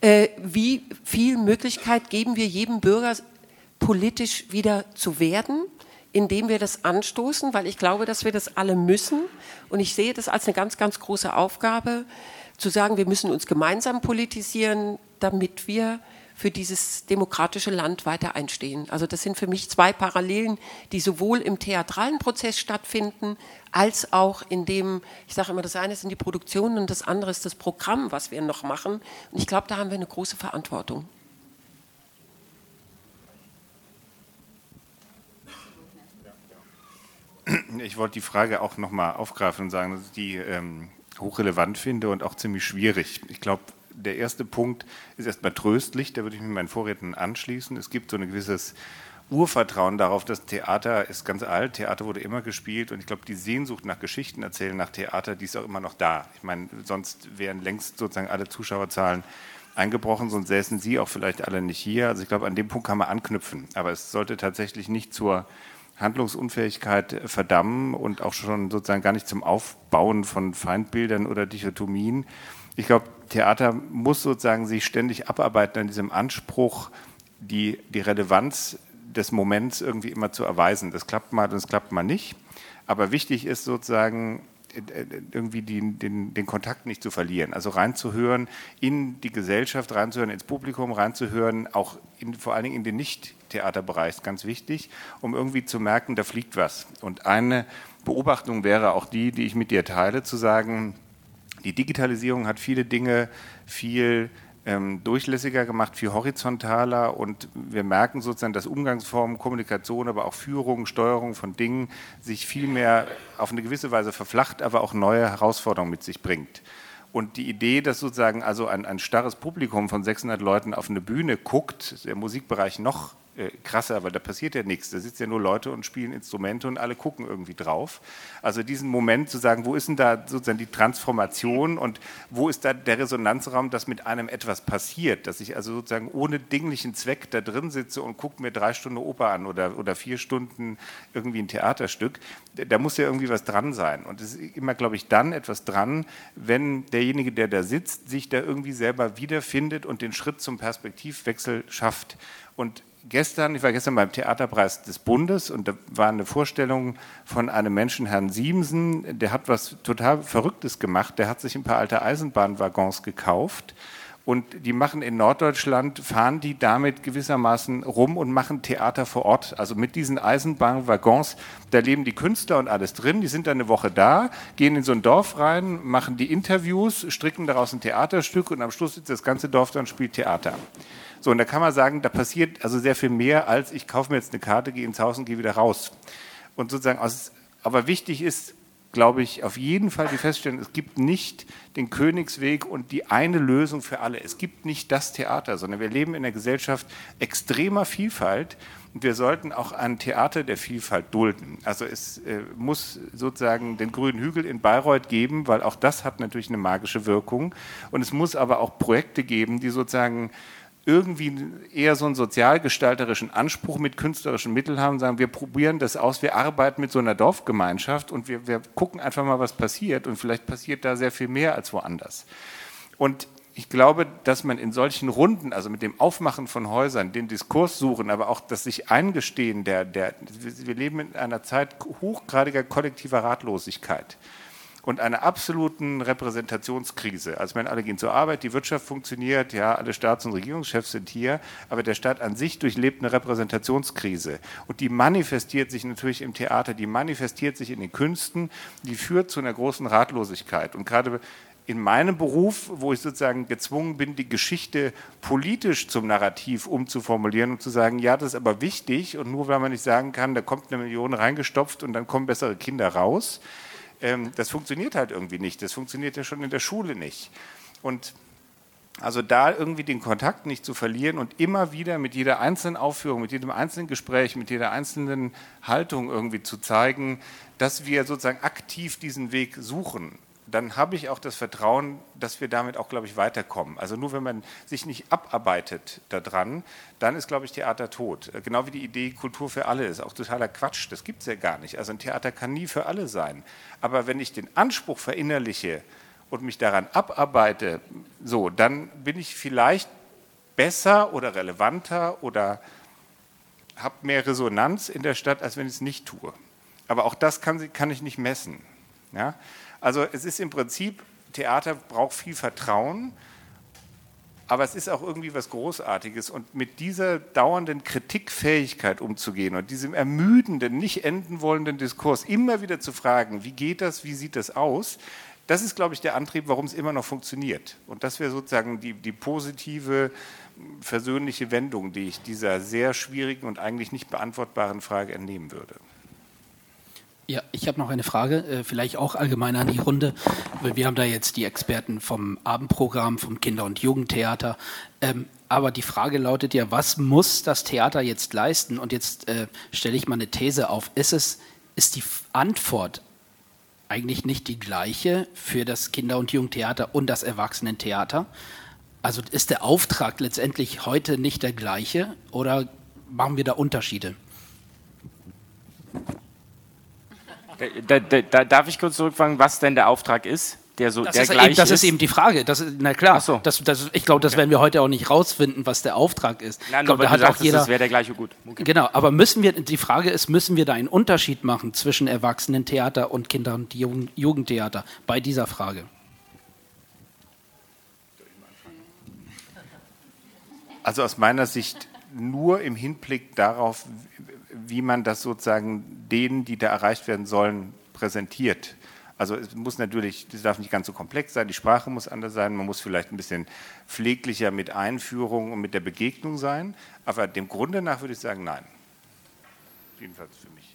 Äh, wie viel Möglichkeit geben wir jedem Bürger, politisch wieder zu werden, indem wir das anstoßen, weil ich glaube, dass wir das alle müssen. Und ich sehe das als eine ganz, ganz große Aufgabe, zu sagen, wir müssen uns gemeinsam politisieren, damit wir für dieses demokratische Land weiter einstehen. Also das sind für mich zwei Parallelen, die sowohl im theatralen Prozess stattfinden, als auch in dem, ich sage immer, das eine sind die Produktionen und das andere ist das Programm, was wir noch machen. Und ich glaube, da haben wir eine große Verantwortung. Ich wollte die Frage auch nochmal aufgreifen und sagen, dass ich die ähm, hochrelevant finde und auch ziemlich schwierig. Ich glaube, der erste Punkt ist erstmal tröstlich, da würde ich mich meinen Vorrednern anschließen. Es gibt so ein gewisses Urvertrauen darauf, dass Theater ist ganz alt, Theater wurde immer gespielt und ich glaube, die Sehnsucht nach Geschichten erzählen, nach Theater, die ist auch immer noch da. Ich meine, sonst wären längst sozusagen alle Zuschauerzahlen eingebrochen, sonst säßen Sie auch vielleicht alle nicht hier. Also ich glaube, an dem Punkt kann man anknüpfen, aber es sollte tatsächlich nicht zur Handlungsunfähigkeit verdammen und auch schon sozusagen gar nicht zum Aufbauen von Feindbildern oder Dichotomien. Ich glaube, Theater muss sozusagen sich ständig abarbeiten an diesem Anspruch, die, die Relevanz des Moments irgendwie immer zu erweisen. Das klappt mal und das klappt mal nicht. Aber wichtig ist sozusagen, irgendwie den, den, den, Kontakt nicht zu verlieren. Also reinzuhören in die Gesellschaft, reinzuhören ins Publikum, reinzuhören, auch in, vor allen Dingen in den Nicht-Theaterbereich, ist ganz wichtig, um irgendwie zu merken, da fliegt was. Und eine Beobachtung wäre auch die, die ich mit dir teile, zu sagen, die Digitalisierung hat viele Dinge viel ähm, durchlässiger gemacht, viel horizontaler und wir merken sozusagen, dass Umgangsformen, Kommunikation, aber auch Führung, Steuerung von Dingen sich viel mehr auf eine gewisse Weise verflacht, aber auch neue Herausforderungen mit sich bringt. Und die Idee, dass sozusagen also ein, ein starres Publikum von 600 Leuten auf eine Bühne guckt, der Musikbereich noch äh, krasser, weil da passiert ja nichts. Da sitzen ja nur Leute und spielen Instrumente und alle gucken irgendwie drauf. Also diesen Moment zu sagen, wo ist denn da sozusagen die Transformation und wo ist da der Resonanzraum, dass mit einem etwas passiert, dass ich also sozusagen ohne dinglichen Zweck da drin sitze und gucke mir drei Stunden Oper an oder, oder vier Stunden irgendwie ein Theaterstück. Da muss ja irgendwie was dran sein. Und es ist immer, glaube ich, dann etwas dran, wenn derjenige, der da sitzt, sich da irgendwie selber wiederfindet und den Schritt zum Perspektivwechsel schafft. Und gestern, ich war gestern beim Theaterpreis des Bundes und da war eine Vorstellung von einem Menschen, Herrn Siemsen, der hat was total Verrücktes gemacht. Der hat sich ein paar alte Eisenbahnwaggons gekauft und die machen in Norddeutschland, fahren die damit gewissermaßen rum und machen Theater vor Ort. Also mit diesen Eisenbahnwaggons, da leben die Künstler und alles drin. Die sind dann eine Woche da, gehen in so ein Dorf rein, machen die Interviews, stricken daraus ein Theaterstück und am Schluss sitzt das ganze Dorf da und spielt Theater. So, und da kann man sagen, da passiert also sehr viel mehr, als ich kaufe mir jetzt eine Karte, gehe ins Haus und gehe wieder raus. Und sozusagen, aus, aber wichtig ist, glaube ich, auf jeden Fall die Feststellung, es gibt nicht den Königsweg und die eine Lösung für alle. Es gibt nicht das Theater, sondern wir leben in einer Gesellschaft extremer Vielfalt und wir sollten auch ein Theater der Vielfalt dulden. Also es äh, muss sozusagen den grünen Hügel in Bayreuth geben, weil auch das hat natürlich eine magische Wirkung. Und es muss aber auch Projekte geben, die sozusagen irgendwie eher so einen sozialgestalterischen Anspruch mit künstlerischen Mitteln haben, sagen, wir probieren das aus, wir arbeiten mit so einer Dorfgemeinschaft und wir, wir gucken einfach mal, was passiert und vielleicht passiert da sehr viel mehr als woanders. Und ich glaube, dass man in solchen Runden, also mit dem Aufmachen von Häusern, den Diskurs suchen, aber auch das sich eingestehen, der, der, wir leben in einer Zeit hochgradiger kollektiver Ratlosigkeit und einer absoluten Repräsentationskrise. Also wenn alle gehen zur Arbeit, die Wirtschaft funktioniert, ja, alle Staats- und Regierungschefs sind hier, aber der Staat an sich durchlebt eine Repräsentationskrise. Und die manifestiert sich natürlich im Theater, die manifestiert sich in den Künsten, die führt zu einer großen Ratlosigkeit. Und gerade in meinem Beruf, wo ich sozusagen gezwungen bin, die Geschichte politisch zum Narrativ umzuformulieren und zu sagen, ja, das ist aber wichtig und nur weil man nicht sagen kann, da kommt eine Million reingestopft und dann kommen bessere Kinder raus, ähm, das funktioniert halt irgendwie nicht. Das funktioniert ja schon in der Schule nicht. Und also da irgendwie den Kontakt nicht zu verlieren und immer wieder mit jeder einzelnen Aufführung, mit jedem einzelnen Gespräch, mit jeder einzelnen Haltung irgendwie zu zeigen, dass wir sozusagen aktiv diesen Weg suchen dann habe ich auch das Vertrauen, dass wir damit auch, glaube ich, weiterkommen. Also nur wenn man sich nicht abarbeitet daran, dann ist, glaube ich, Theater tot. Genau wie die Idee Kultur für alle ist auch totaler Quatsch. Das gibt es ja gar nicht. Also ein Theater kann nie für alle sein. Aber wenn ich den Anspruch verinnerliche und mich daran abarbeite, so, dann bin ich vielleicht besser oder relevanter oder habe mehr Resonanz in der Stadt, als wenn ich es nicht tue. Aber auch das kann, kann ich nicht messen. Ja? Also es ist im Prinzip, Theater braucht viel Vertrauen, aber es ist auch irgendwie was Großartiges. Und mit dieser dauernden Kritikfähigkeit umzugehen und diesem ermüdenden, nicht enden wollenden Diskurs immer wieder zu fragen, wie geht das, wie sieht das aus, das ist, glaube ich, der Antrieb, warum es immer noch funktioniert. Und das wäre sozusagen die, die positive, versöhnliche Wendung, die ich dieser sehr schwierigen und eigentlich nicht beantwortbaren Frage entnehmen würde. Ja, ich habe noch eine Frage, äh, vielleicht auch allgemein an die Runde. Wir haben da jetzt die Experten vom Abendprogramm, vom Kinder- und Jugendtheater. Ähm, aber die Frage lautet ja, was muss das Theater jetzt leisten? Und jetzt äh, stelle ich mal eine These auf. Ist es, ist die Antwort eigentlich nicht die gleiche für das Kinder- und Jugendtheater und das Erwachsenentheater? Also ist der Auftrag letztendlich heute nicht der gleiche oder machen wir da Unterschiede? Da, da, da, darf ich kurz zurückfragen, was denn der Auftrag ist? Der so, Das, der ist, eben, das ist eben die Frage. Das ist, na klar, so. das, das, ich glaube, das werden wir heute auch nicht rausfinden, was der Auftrag ist. Nein, ich glaube, da hat du auch jeder. das wäre der gleiche gut. Okay. Genau, aber müssen wir, die Frage ist, müssen wir da einen Unterschied machen zwischen Erwachsenentheater und Kinder- und Jugend, Jugendtheater bei dieser Frage? Also aus meiner Sicht nur im Hinblick darauf, wie man das sozusagen denen, die da erreicht werden sollen, präsentiert. Also es muss natürlich, das darf nicht ganz so komplex sein, die Sprache muss anders sein, man muss vielleicht ein bisschen pfleglicher mit Einführung und mit der Begegnung sein, aber dem Grunde nach würde ich sagen, nein. Jedenfalls für mich.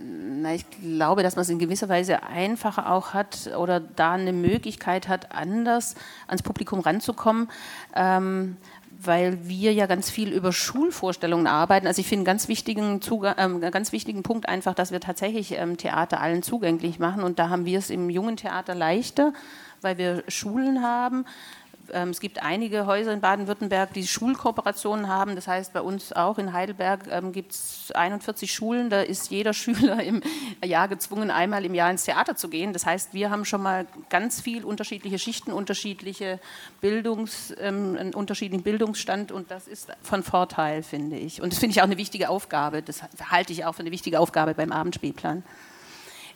Na, ich glaube, dass man es in gewisser Weise einfacher auch hat oder da eine Möglichkeit hat, anders ans Publikum ranzukommen, ähm, weil wir ja ganz viel über Schulvorstellungen arbeiten. Also ich finde einen ganz wichtigen, Zugang, ähm, ganz wichtigen Punkt einfach, dass wir tatsächlich ähm, Theater allen zugänglich machen und da haben wir es im jungen Theater leichter, weil wir Schulen haben. Ähm, es gibt einige Häuser in Baden-Württemberg, die Schulkooperationen haben. Das heißt, bei uns auch in Heidelberg ähm, gibt es 41 Schulen. Da ist jeder Schüler im Jahr gezwungen, einmal im Jahr ins Theater zu gehen. Das heißt, wir haben schon mal ganz viel unterschiedliche Schichten, unterschiedliche Bildungs, ähm, unterschiedlichen Bildungsstand und das ist von Vorteil, finde ich. Und das finde ich auch eine wichtige Aufgabe. Das halte ich auch für eine wichtige Aufgabe beim Abendspielplan.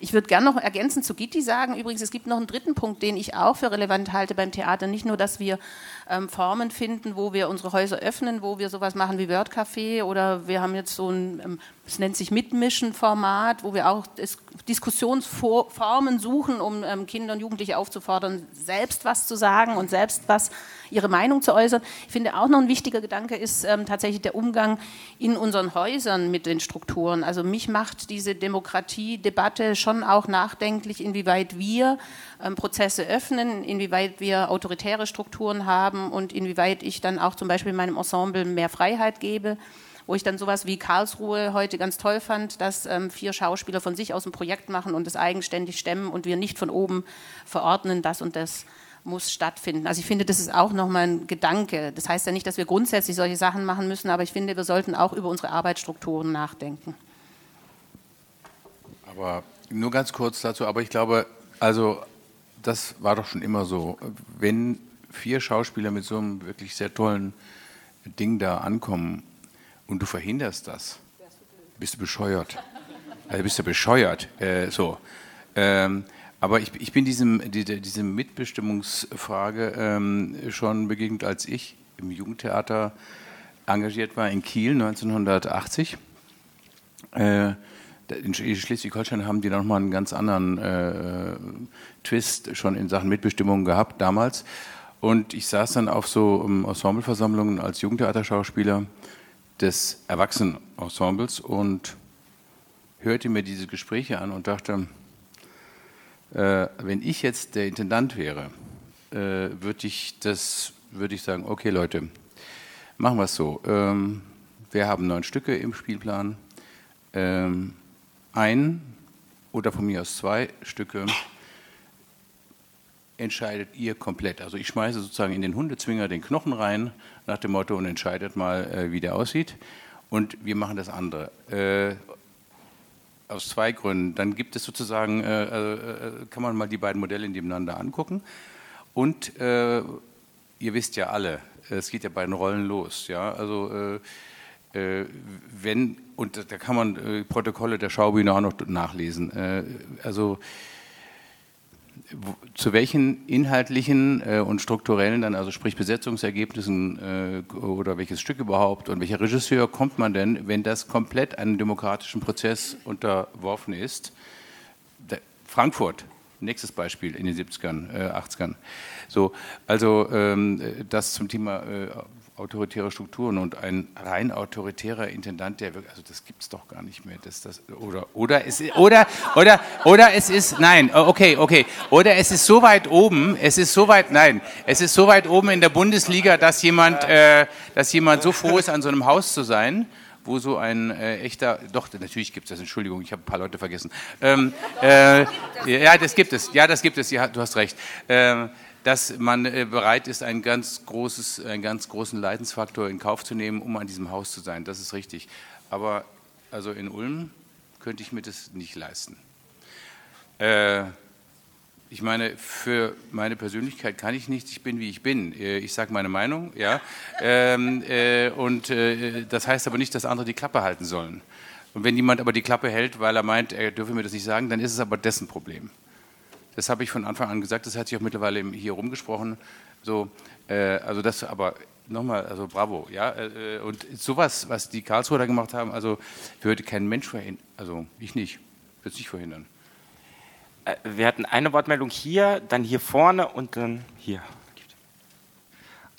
Ich würde gerne noch ergänzend zu Gitti sagen, übrigens, es gibt noch einen dritten Punkt, den ich auch für relevant halte beim Theater. Nicht nur, dass wir ähm, Formen finden, wo wir unsere Häuser öffnen, wo wir sowas machen wie Wordcafé oder wir haben jetzt so ein, ähm, es nennt sich Mitmischen-Format, wo wir auch Dis Diskussionsformen suchen, um ähm, Kinder und Jugendliche aufzufordern, selbst was zu sagen und selbst was ihre Meinung zu äußern. Ich finde auch noch ein wichtiger Gedanke ist ähm, tatsächlich der Umgang in unseren Häusern mit den Strukturen. Also mich macht diese Demokratiedebatte schon auch nachdenklich, inwieweit wir Prozesse öffnen, inwieweit wir autoritäre Strukturen haben und inwieweit ich dann auch zum Beispiel meinem Ensemble mehr Freiheit gebe wo ich dann sowas wie Karlsruhe heute ganz toll fand, dass ähm, vier Schauspieler von sich aus ein Projekt machen und es eigenständig stemmen und wir nicht von oben verordnen, das und das muss stattfinden. Also ich finde, das ist auch nochmal ein Gedanke. Das heißt ja nicht, dass wir grundsätzlich solche Sachen machen müssen, aber ich finde, wir sollten auch über unsere Arbeitsstrukturen nachdenken. Aber nur ganz kurz dazu, aber ich glaube, also das war doch schon immer so. Wenn vier Schauspieler mit so einem wirklich sehr tollen Ding da ankommen und du verhinderst das, bist du bescheuert. Also bist du bescheuert. Äh, so. Ähm, aber ich, ich bin diesem, diese, diese Mitbestimmungsfrage ähm, schon begegnet, als ich im Jugendtheater engagiert war in Kiel 1980. Äh, in Schleswig-Holstein haben die noch mal einen ganz anderen äh, Twist schon in Sachen Mitbestimmung gehabt damals. Und ich saß dann auf so um, Ensembleversammlungen als Jugendtheaterschauspieler des Erwachsenenensembles und hörte mir diese Gespräche an und dachte, äh, wenn ich jetzt der Intendant wäre, äh, würde ich das, würde ich sagen, okay Leute, machen wir es so. Ähm, wir haben neun Stücke im Spielplan. Ähm, ein oder von mir aus zwei Stücke entscheidet ihr komplett. Also ich schmeiße sozusagen in den Hundezwinger den Knochen rein, nach dem Motto, und entscheidet mal, äh, wie der aussieht. Und wir machen das andere. Äh, aus zwei Gründen. Dann gibt es sozusagen, äh, äh, kann man mal die beiden Modelle nebeneinander angucken. Und äh, ihr wisst ja alle, es geht ja bei den Rollen los. Ja? Also äh, wenn, und da kann man Protokolle der Schaubühne auch noch nachlesen. also zu welchen inhaltlichen äh, und strukturellen, dann also sprich Besetzungsergebnissen äh, oder welches Stück überhaupt und welcher Regisseur kommt man denn, wenn das komplett einem demokratischen Prozess unterworfen ist? Frankfurt, nächstes Beispiel in den 70ern, äh, 80ern. So, also ähm, das zum Thema äh, autoritäre Strukturen und ein rein autoritärer Intendant, der wirklich, also das gibt es doch gar nicht mehr. Das, das, oder, oder, es, oder, oder, oder es ist, nein, okay, okay, oder es ist so weit oben, es ist so weit, nein, es ist so weit oben in der Bundesliga, dass jemand, äh, dass jemand so froh ist, an so einem Haus zu sein, wo so ein äh, echter, doch, natürlich gibt es das, Entschuldigung, ich habe ein paar Leute vergessen. Ähm, äh, ja, das gibt es, ja, das gibt es, ja, du hast recht. Ähm, dass man äh, bereit ist, einen ganz, großes, einen ganz großen Leidensfaktor in Kauf zu nehmen, um an diesem Haus zu sein. Das ist richtig. Aber also in Ulm könnte ich mir das nicht leisten. Äh, ich meine, für meine Persönlichkeit kann ich nichts, ich bin wie ich bin. Äh, ich sage meine Meinung, ja. Ähm, äh, und äh, das heißt aber nicht, dass andere die Klappe halten sollen. Und wenn jemand aber die Klappe hält, weil er meint, er dürfe mir das nicht sagen, dann ist es aber dessen Problem. Das habe ich von Anfang an gesagt, das hat sich auch mittlerweile hier rumgesprochen. So, äh, also das aber nochmal, also bravo, ja. Äh, und sowas, was die Karlsruher da gemacht haben, also würde kein Mensch verhindern, also ich nicht, würde es nicht verhindern. Äh, wir hatten eine Wortmeldung hier, dann hier vorne und dann hier.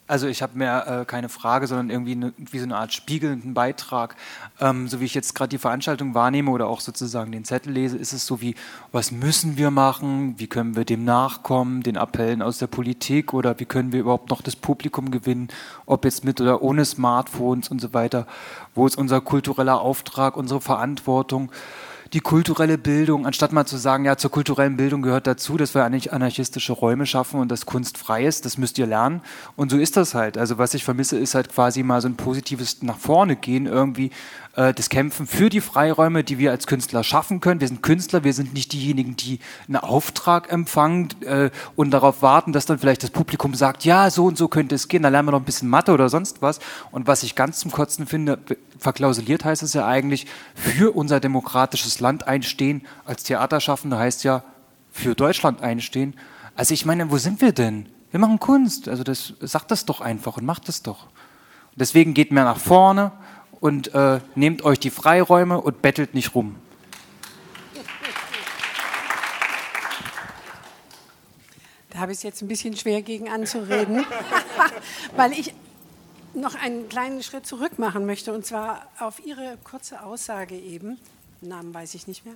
Also ich habe mehr äh, keine Frage, sondern irgendwie ne, wie so eine Art spiegelnden Beitrag. Ähm, so wie ich jetzt gerade die Veranstaltung wahrnehme oder auch sozusagen den Zettel lese, ist es so wie, was müssen wir machen, wie können wir dem nachkommen, den Appellen aus der Politik oder wie können wir überhaupt noch das Publikum gewinnen, ob jetzt mit oder ohne Smartphones und so weiter. Wo ist unser kultureller Auftrag, unsere Verantwortung? Die kulturelle Bildung, anstatt mal zu sagen, ja, zur kulturellen Bildung gehört dazu, dass wir eigentlich anarchistische Räume schaffen und das Kunst frei ist, das müsst ihr lernen. Und so ist das halt. Also was ich vermisse, ist halt quasi mal so ein positives nach vorne gehen, irgendwie äh, das Kämpfen für die Freiräume, die wir als Künstler schaffen können. Wir sind Künstler, wir sind nicht diejenigen, die einen Auftrag empfangen äh, und darauf warten, dass dann vielleicht das Publikum sagt, ja, so und so könnte es gehen, dann lernen wir noch ein bisschen Mathe oder sonst was. Und was ich ganz zum Kotzen finde, verklausuliert heißt es ja eigentlich, für unser demokratisches Land einstehen. Als Theaterschaffende heißt ja, für Deutschland einstehen. Also ich meine, wo sind wir denn? Wir machen Kunst. Also das sagt das doch einfach und macht das doch. Deswegen geht mehr nach vorne und äh, nehmt euch die Freiräume und bettelt nicht rum. Da habe ich es jetzt ein bisschen schwer gegen anzureden, weil ich noch einen kleinen Schritt zurück machen möchte, und zwar auf Ihre kurze Aussage eben, Namen weiß ich nicht mehr.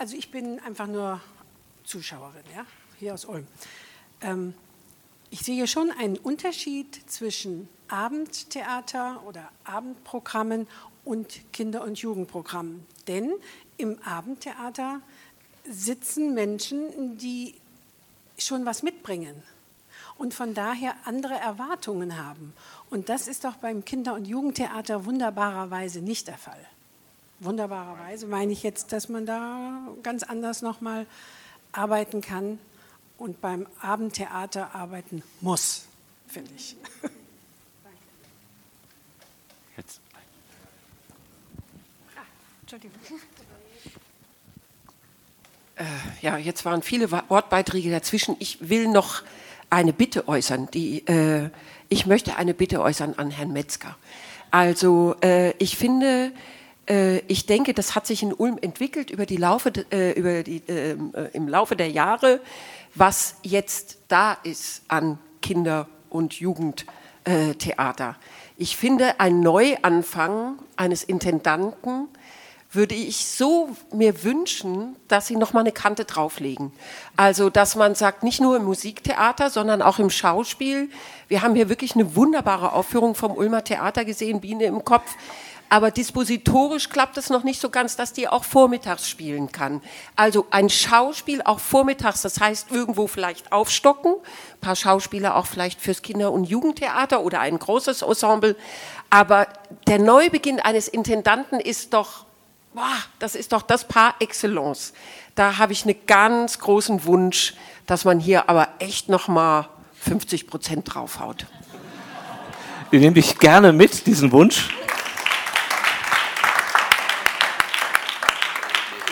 Also ich bin einfach nur Zuschauerin, ja, hier aus Ulm. Ähm, ich sehe schon einen Unterschied zwischen Abendtheater oder Abendprogrammen und Kinder- und Jugendprogrammen. Denn im Abendtheater sitzen Menschen, die schon was mitbringen und von daher andere Erwartungen haben. Und das ist doch beim Kinder- und Jugendtheater wunderbarerweise nicht der Fall. Wunderbarerweise meine ich jetzt, dass man da ganz anders nochmal arbeiten kann und beim Abendtheater arbeiten muss, finde ich. Jetzt. Ah, Entschuldigung. Äh, ja, jetzt waren viele Wortbeiträge dazwischen. Ich will noch eine Bitte äußern. Die, äh, ich möchte eine Bitte äußern an Herrn Metzger. Also äh, ich finde, äh, ich denke, das hat sich in Ulm entwickelt über die Laufe, äh, über die, ähm, äh, im Laufe der Jahre, was jetzt da ist an Kinder- und Jugendtheater. Ich finde, ein Neuanfang eines Intendanten würde ich so mir wünschen, dass sie noch mal eine Kante drauflegen. Also, dass man sagt, nicht nur im Musiktheater, sondern auch im Schauspiel. Wir haben hier wirklich eine wunderbare Aufführung vom Ulmer Theater gesehen, Biene im Kopf. Aber dispositorisch klappt es noch nicht so ganz, dass die auch vormittags spielen kann. Also ein Schauspiel auch vormittags, das heißt irgendwo vielleicht aufstocken, ein paar Schauspieler auch vielleicht fürs Kinder- und Jugendtheater oder ein großes Ensemble. Aber der Neubeginn eines Intendanten ist doch, boah, das ist doch das Par excellence. Da habe ich einen ganz großen Wunsch, dass man hier aber echt noch mal 50 Prozent draufhaut. Den nehme ich gerne mit, diesen Wunsch.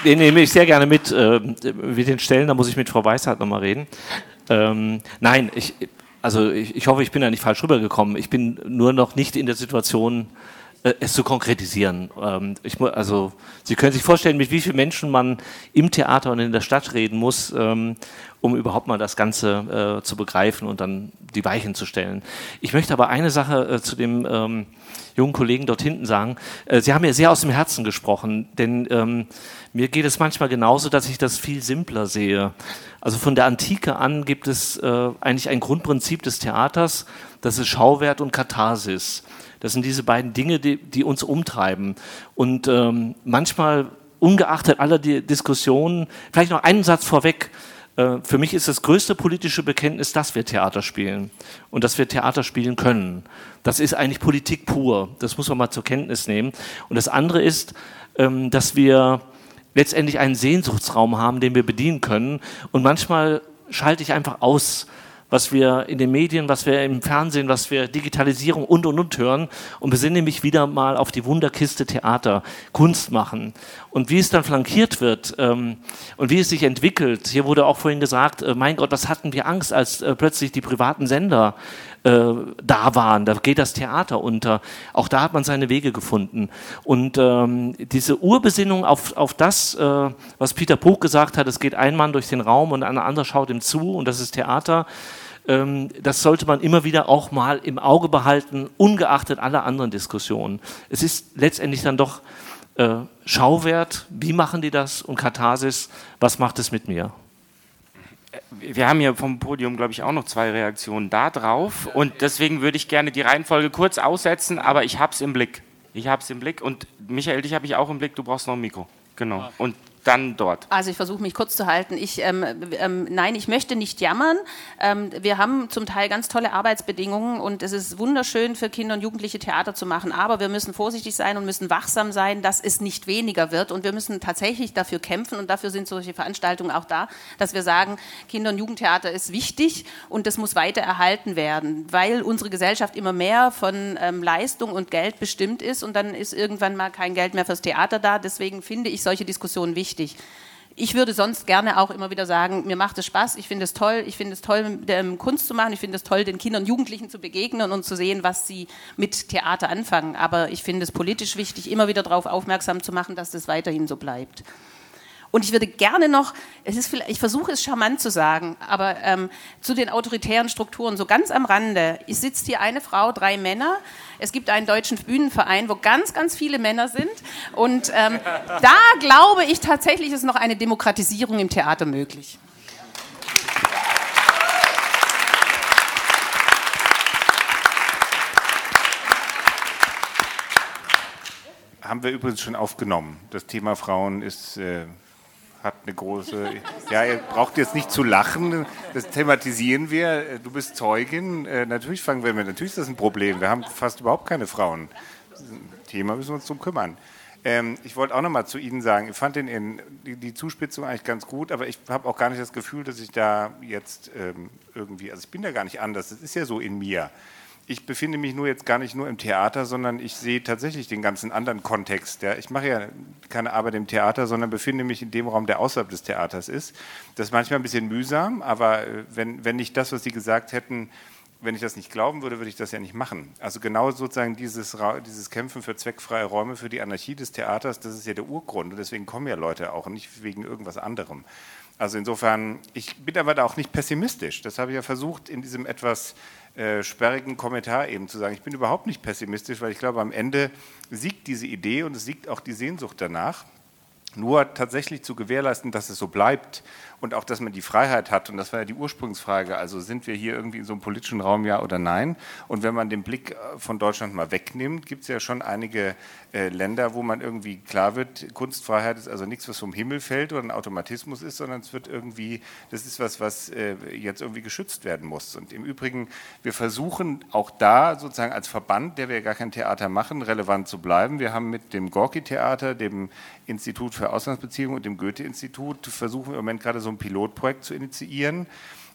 Den nehme ich sehr gerne mit. Äh, mit den Stellen, da muss ich mit Frau Weishardt nochmal reden. Ähm, nein, ich, also ich, ich, hoffe, ich bin da nicht falsch rübergekommen. Ich bin nur noch nicht in der Situation, äh, es zu konkretisieren. Ähm, ich, also Sie können sich vorstellen, mit wie vielen Menschen man im Theater und in der Stadt reden muss, ähm, um überhaupt mal das Ganze äh, zu begreifen und dann die Weichen zu stellen. Ich möchte aber eine Sache äh, zu dem ähm, jungen Kollegen dort hinten sagen. Äh, Sie haben mir sehr aus dem Herzen gesprochen, denn ähm, mir geht es manchmal genauso, dass ich das viel simpler sehe. Also von der Antike an gibt es äh, eigentlich ein Grundprinzip des Theaters, das ist Schauwert und Katharsis. Das sind diese beiden Dinge, die, die uns umtreiben. Und ähm, manchmal, ungeachtet aller Diskussionen, vielleicht noch einen Satz vorweg. Äh, für mich ist das größte politische Bekenntnis, dass wir Theater spielen und dass wir Theater spielen können. Das ist eigentlich Politik pur. Das muss man mal zur Kenntnis nehmen. Und das andere ist, ähm, dass wir letztendlich einen Sehnsuchtsraum haben, den wir bedienen können. Und manchmal schalte ich einfach aus, was wir in den Medien, was wir im Fernsehen, was wir Digitalisierung und und und hören und besinne mich wieder mal auf die Wunderkiste Theater, Kunst machen. Und wie es dann flankiert wird ähm, und wie es sich entwickelt. Hier wurde auch vorhin gesagt, äh, mein Gott, was hatten wir Angst, als äh, plötzlich die privaten Sender äh, da waren. Da geht das Theater unter. Auch da hat man seine Wege gefunden. Und ähm, diese Urbesinnung auf, auf das, äh, was Peter Puch gesagt hat, es geht ein Mann durch den Raum und ein anderer schaut ihm zu und das ist Theater das sollte man immer wieder auch mal im Auge behalten, ungeachtet aller anderen Diskussionen. Es ist letztendlich dann doch äh, Schauwert, wie machen die das und Katharsis, was macht es mit mir? wir haben hier vom Podium, glaube ich, auch noch zwei Reaktionen da drauf. Und deswegen würde ich gerne die Reihenfolge kurz aussetzen, aber ich habe es im Blick. Ich habe es im Blick. Und Michael, dich habe ich auch im Blick. Du brauchst noch ein Mikro. Genau. Und dann dort. Also ich versuche mich kurz zu halten. Ich, ähm, ähm, nein, ich möchte nicht jammern. Ähm, wir haben zum Teil ganz tolle Arbeitsbedingungen und es ist wunderschön für Kinder und Jugendliche Theater zu machen. Aber wir müssen vorsichtig sein und müssen wachsam sein, dass es nicht weniger wird. Und wir müssen tatsächlich dafür kämpfen und dafür sind solche Veranstaltungen auch da, dass wir sagen, Kinder- und Jugendtheater ist wichtig und das muss weiter erhalten werden, weil unsere Gesellschaft immer mehr von ähm, Leistung und Geld bestimmt ist und dann ist irgendwann mal kein Geld mehr fürs Theater da. Deswegen finde ich solche Diskussionen wichtig wichtig. Ich würde sonst gerne auch immer wieder sagen, mir macht es Spaß, ich finde es toll, ich finde es toll, ähm, Kunst zu machen, ich finde es toll, den Kindern und Jugendlichen zu begegnen und zu sehen, was sie mit Theater anfangen. Aber ich finde es politisch wichtig, immer wieder darauf aufmerksam zu machen, dass das weiterhin so bleibt. Und ich würde gerne noch, es ist ich versuche es charmant zu sagen, aber ähm, zu den autoritären Strukturen so ganz am Rande. Es sitzt hier eine Frau, drei Männer. Es gibt einen deutschen Bühnenverein, wo ganz, ganz viele Männer sind. Und ähm, da glaube ich tatsächlich, ist noch eine Demokratisierung im Theater möglich. Haben wir übrigens schon aufgenommen. Das Thema Frauen ist äh, hat eine große. Ja, ihr braucht jetzt nicht zu lachen, das thematisieren wir. Du bist Zeugin. Äh, natürlich fangen wir mit. Natürlich ist das ein Problem. Wir haben fast überhaupt keine Frauen. Thema müssen wir uns drum kümmern. Ähm, ich wollte auch noch mal zu Ihnen sagen, ich fand den in, die, Zuspitzung eigentlich ganz gut, aber ich habe auch gar nicht das Gefühl, dass ich da jetzt ähm, irgendwie, also ich bin da gar nicht anders, das ist ja so in mir ich befinde mich nur jetzt gar nicht nur im Theater, sondern ich sehe tatsächlich den ganzen anderen Kontext. Ja. Ich mache ja keine Arbeit im Theater, sondern befinde mich in dem Raum, der außerhalb des Theaters ist. Das ist manchmal ein bisschen mühsam, aber äh, wenn, wenn nicht das, was Sie gesagt hätten, wenn ich das nicht glauben würde, würde ich das ja nicht machen. Also genau sozusagen dieses, dieses Kämpfen für zweckfreie Räume, für die Anarchie des Theaters, das ist ja der Urgrund und deswegen kommen ja Leute auch, nicht wegen irgendwas anderem. Also insofern, ich bin aber da auch nicht pessimistisch. Das habe ich ja versucht in diesem etwas äh, sperrigen Kommentar eben zu sagen. Ich bin überhaupt nicht pessimistisch, weil ich glaube, am Ende siegt diese Idee und es siegt auch die Sehnsucht danach. Nur tatsächlich zu gewährleisten, dass es so bleibt und auch, dass man die Freiheit hat. Und das war ja die Ursprungsfrage. Also sind wir hier irgendwie in so einem politischen Raum, ja oder nein? Und wenn man den Blick äh, von Deutschland mal wegnimmt, gibt es ja schon einige äh, Länder, wo man irgendwie klar wird, Kunstfreiheit ist also nichts, was vom Himmel fällt oder ein Automatismus ist, sondern es wird irgendwie, das ist was, was äh, jetzt irgendwie geschützt werden muss. Und im Übrigen, wir versuchen auch da sozusagen als Verband, der wir ja gar kein Theater machen, relevant zu bleiben. Wir haben mit dem Gorki-Theater, dem Institut für Auslandsbeziehungen und dem Goethe-Institut versuchen wir im Moment gerade so ein Pilotprojekt zu initiieren,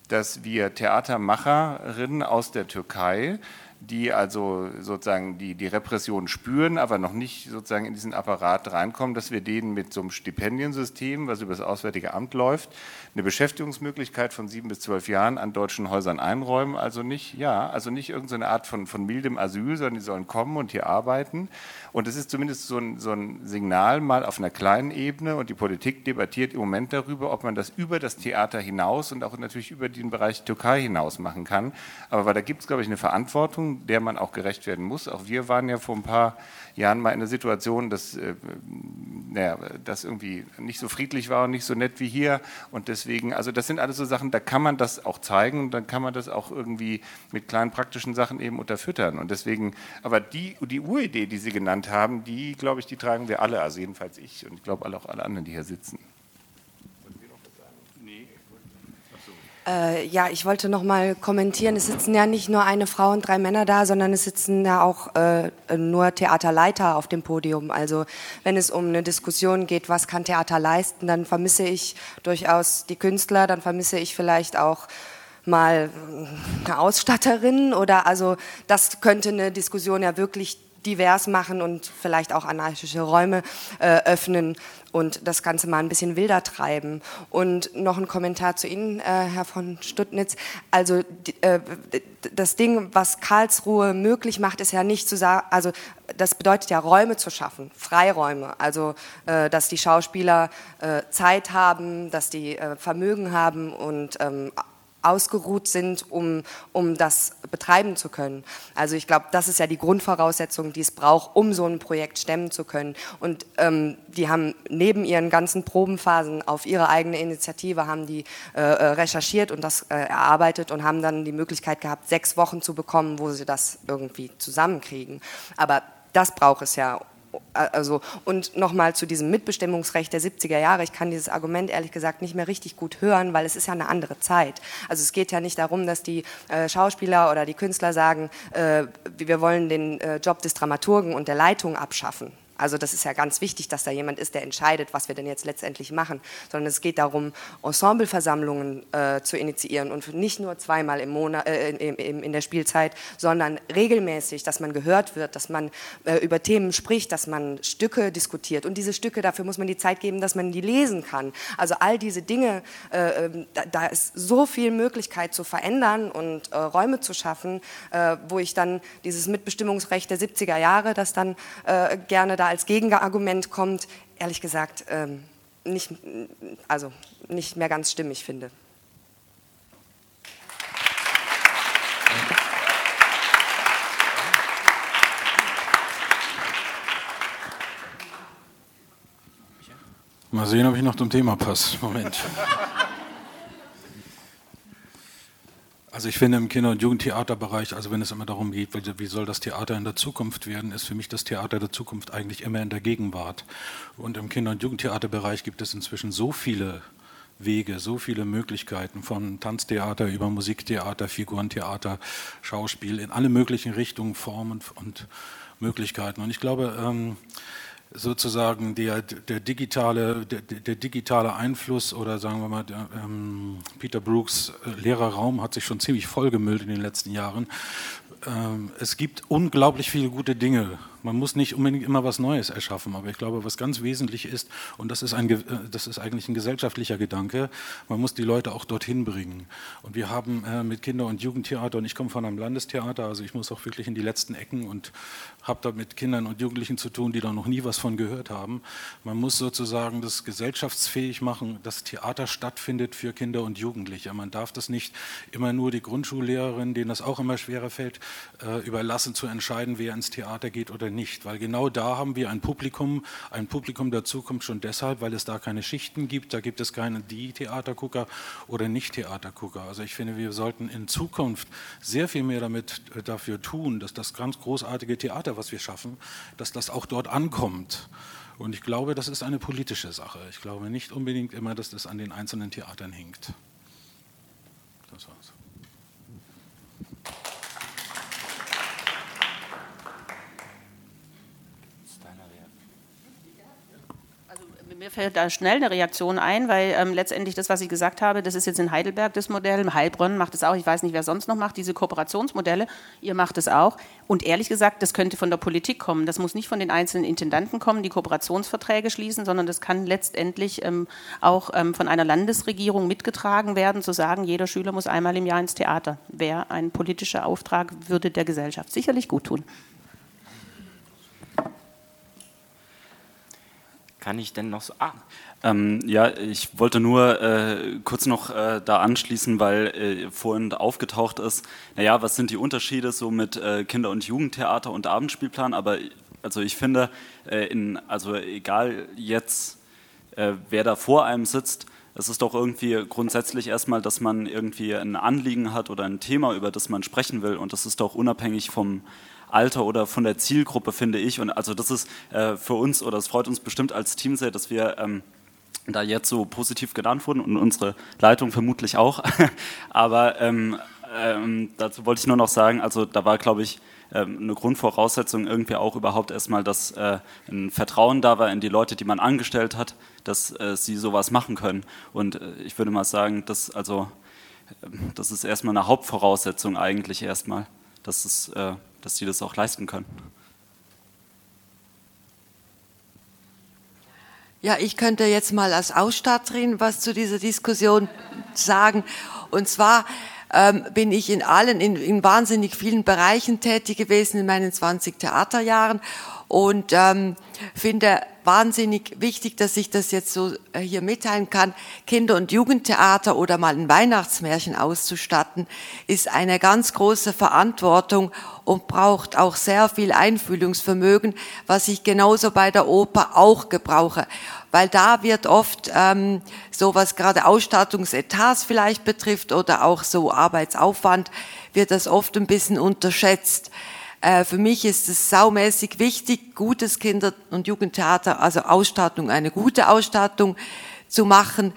dass wir Theatermacherinnen aus der Türkei die also sozusagen die, die Repression spüren, aber noch nicht sozusagen in diesen Apparat reinkommen, dass wir denen mit so einem Stipendiensystem, was über das Auswärtige Amt läuft, eine Beschäftigungsmöglichkeit von sieben bis zwölf Jahren an deutschen Häusern einräumen. Also nicht, ja, also nicht irgendeine Art von, von mildem Asyl, sondern die sollen kommen und hier arbeiten. Und es ist zumindest so ein, so ein Signal mal auf einer kleinen Ebene und die Politik debattiert im Moment darüber, ob man das über das Theater hinaus und auch natürlich über den Bereich Türkei hinaus machen kann. Aber weil da gibt es, glaube ich, eine Verantwortung, der man auch gerecht werden muss. Auch wir waren ja vor ein paar Jahren mal in der Situation, dass äh, naja, das irgendwie nicht so friedlich war und nicht so nett wie hier. Und deswegen, also das sind alles so Sachen, da kann man das auch zeigen und dann kann man das auch irgendwie mit kleinen praktischen Sachen eben unterfüttern. Und deswegen, aber die, die Uridee, die Sie genannt haben, die, glaube ich, die tragen wir alle, also jedenfalls ich und ich glaube auch alle anderen, die hier sitzen. Äh, ja, ich wollte noch mal kommentieren. Es sitzen ja nicht nur eine Frau und drei Männer da, sondern es sitzen ja auch äh, nur Theaterleiter auf dem Podium. Also wenn es um eine Diskussion geht, was kann Theater leisten, dann vermisse ich durchaus die Künstler, dann vermisse ich vielleicht auch mal eine Ausstatterin oder also das könnte eine Diskussion ja wirklich divers machen und vielleicht auch anarchische Räume äh, öffnen und das Ganze mal ein bisschen wilder treiben. Und noch ein Kommentar zu Ihnen, äh, Herr von Stuttnitz. Also die, äh, das Ding, was Karlsruhe möglich macht, ist ja nicht zu sagen, also das bedeutet ja Räume zu schaffen, Freiräume. Also äh, dass die Schauspieler äh, Zeit haben, dass die äh, Vermögen haben und ähm, ausgeruht sind, um, um das betreiben zu können. Also ich glaube, das ist ja die Grundvoraussetzung, die es braucht, um so ein Projekt stemmen zu können. Und ähm, die haben neben ihren ganzen Probenphasen auf ihre eigene Initiative haben die äh, äh, recherchiert und das äh, erarbeitet und haben dann die Möglichkeit gehabt, sechs Wochen zu bekommen, wo sie das irgendwie zusammenkriegen. Aber das braucht es ja, also, und nochmal zu diesem Mitbestimmungsrecht der 70er Jahre. Ich kann dieses Argument ehrlich gesagt nicht mehr richtig gut hören, weil es ist ja eine andere Zeit. Also es geht ja nicht darum, dass die äh, Schauspieler oder die Künstler sagen, äh, wir wollen den äh, Job des Dramaturgen und der Leitung abschaffen. Also das ist ja ganz wichtig, dass da jemand ist, der entscheidet, was wir denn jetzt letztendlich machen, sondern es geht darum, Ensembleversammlungen äh, zu initiieren und nicht nur zweimal im Monat, äh, in, in, der Spielzeit, sondern regelmäßig, dass man gehört wird, dass man äh, über Themen spricht, dass man Stücke diskutiert und diese Stücke, dafür muss man die Zeit geben, dass man die lesen kann. Also all diese Dinge, äh, ähm, da, da, ist so viel Möglichkeit zu verändern und äh, Räume zu schaffen, äh, wo ich dann dieses Mitbestimmungsrecht der 70er Jahre, das dann gerne da als Gegenargument kommt, ehrlich gesagt ähm, nicht, also nicht mehr ganz stimmig finde. Mal sehen, ob ich noch zum Thema passe. Moment. Also ich finde im Kinder- und Jugendtheaterbereich, also wenn es immer darum geht, wie soll das Theater in der Zukunft werden, ist für mich das Theater der Zukunft eigentlich immer in der Gegenwart. Und im Kinder- und Jugendtheaterbereich gibt es inzwischen so viele Wege, so viele Möglichkeiten von Tanztheater über Musiktheater, Figurentheater, Schauspiel in alle möglichen Richtungen, Formen und Möglichkeiten. Und ich glaube, ähm, sozusagen der, der, digitale, der, der, digitale Einfluss oder sagen wir mal, der, ähm, Peter Brooks äh, Lehrerraum hat sich schon ziemlich vollgemüllt in den letzten Jahren. Ähm, es gibt unglaublich viele gute Dinge man muss nicht unbedingt immer was Neues erschaffen, aber ich glaube, was ganz wesentlich ist, und das ist, ein, äh, das ist eigentlich ein gesellschaftlicher Gedanke, man muss die Leute auch dorthin bringen. Und wir haben äh, mit Kinder- und Jugendtheater, und ich komme von einem Landestheater, also ich muss auch wirklich in die letzten Ecken und habe da mit Kindern und Jugendlichen zu tun, die da noch nie was von gehört haben. Man muss sozusagen das gesellschaftsfähig machen, dass Theater stattfindet für Kinder und Jugendliche. Man darf das nicht immer nur die Grundschullehrerin, denen das auch immer schwerer fällt, äh, überlassen zu entscheiden, wer ins Theater geht oder nicht, weil genau da haben wir ein Publikum, ein Publikum der Zukunft schon deshalb, weil es da keine Schichten gibt, da gibt es keine die Theatergucker oder nicht Theatergucker. Also ich finde, wir sollten in Zukunft sehr viel mehr damit äh, dafür tun, dass das ganz großartige Theater, was wir schaffen, dass das auch dort ankommt. Und ich glaube, das ist eine politische Sache. Ich glaube nicht unbedingt immer, dass das an den einzelnen Theatern hängt. Das war's. Mir fällt da schnell eine Reaktion ein, weil ähm, letztendlich das, was ich gesagt habe, das ist jetzt in Heidelberg das Modell, Heilbronn macht es auch, ich weiß nicht, wer sonst noch macht, diese Kooperationsmodelle, ihr macht es auch. Und ehrlich gesagt, das könnte von der Politik kommen, das muss nicht von den einzelnen Intendanten kommen, die Kooperationsverträge schließen, sondern das kann letztendlich ähm, auch ähm, von einer Landesregierung mitgetragen werden, zu sagen, jeder Schüler muss einmal im Jahr ins Theater. Wäre ein politischer Auftrag, würde der Gesellschaft sicherlich gut tun. Kann ich denn noch so. Ah. Ähm, ja, ich wollte nur äh, kurz noch äh, da anschließen, weil äh, vorhin aufgetaucht ist, naja, was sind die Unterschiede so mit äh, Kinder- und Jugendtheater und Abendspielplan? Aber also ich finde, äh, in, also egal jetzt, äh, wer da vor einem sitzt, es ist doch irgendwie grundsätzlich erstmal, dass man irgendwie ein Anliegen hat oder ein Thema, über das man sprechen will. Und das ist doch unabhängig vom Alter oder von der Zielgruppe, finde ich. Und also das ist äh, für uns oder es freut uns bestimmt als Team sehr, dass wir ähm, da jetzt so positiv genannt wurden und unsere Leitung vermutlich auch. Aber ähm, ähm, dazu wollte ich nur noch sagen, also da war, glaube ich, ähm, eine Grundvoraussetzung irgendwie auch überhaupt erstmal, dass äh, ein Vertrauen da war in die Leute, die man angestellt hat, dass äh, sie sowas machen können. Und äh, ich würde mal sagen, dass also ähm, das ist erstmal eine Hauptvoraussetzung eigentlich erstmal, dass es äh, dass sie das auch leisten können. Ja, ich könnte jetzt mal als Ausstatterin was zu dieser Diskussion sagen. Und zwar ähm, bin ich in allen, in, in, wahnsinnig vielen Bereichen tätig gewesen in meinen 20 Theaterjahren und ähm, finde wahnsinnig wichtig, dass ich das jetzt so äh, hier mitteilen kann. Kinder- und Jugendtheater oder mal ein Weihnachtsmärchen auszustatten, ist eine ganz große Verantwortung und braucht auch sehr viel Einfühlungsvermögen, was ich genauso bei der Oper auch gebrauche. Weil da wird oft ähm, so, was gerade Ausstattungsetats vielleicht betrifft oder auch so Arbeitsaufwand, wird das oft ein bisschen unterschätzt. Äh, für mich ist es saumäßig wichtig, gutes Kinder- und Jugendtheater, also Ausstattung, eine gute Ausstattung zu machen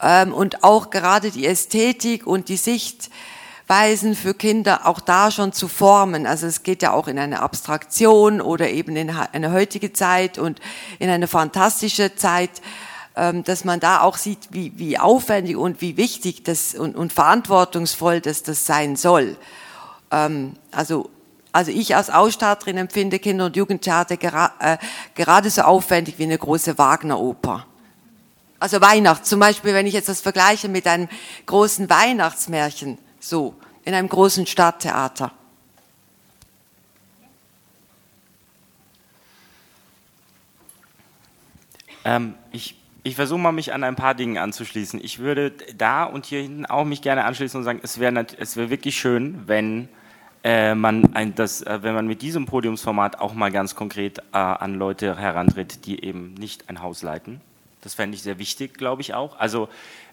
ähm, und auch gerade die Ästhetik und die Sichtweisen für Kinder auch da schon zu formen. Also es geht ja auch in eine Abstraktion oder eben in eine heutige Zeit und in eine fantastische Zeit ähm, dass man da auch sieht, wie, wie aufwendig und wie wichtig das und, und verantwortungsvoll das, das sein soll. Ähm, also also ich als Ausstatterin empfinde Kinder- und Jugendtheater gera äh, gerade so aufwendig wie eine große Wagner-Oper. Also Weihnachts, zum Beispiel, wenn ich jetzt das vergleiche mit einem großen Weihnachtsmärchen, so, in einem großen Stadttheater. Ähm, ich ich versuche mal, mich an ein paar Dingen anzuschließen. Ich würde da und hier hinten auch mich gerne anschließen und sagen, es wäre es wär wirklich schön, wenn äh, man ein, das, äh, wenn man mit diesem Podiumsformat auch mal ganz konkret äh, an Leute herantritt, die eben nicht ein Haus leiten. Das fände ich sehr wichtig, glaube ich auch. Also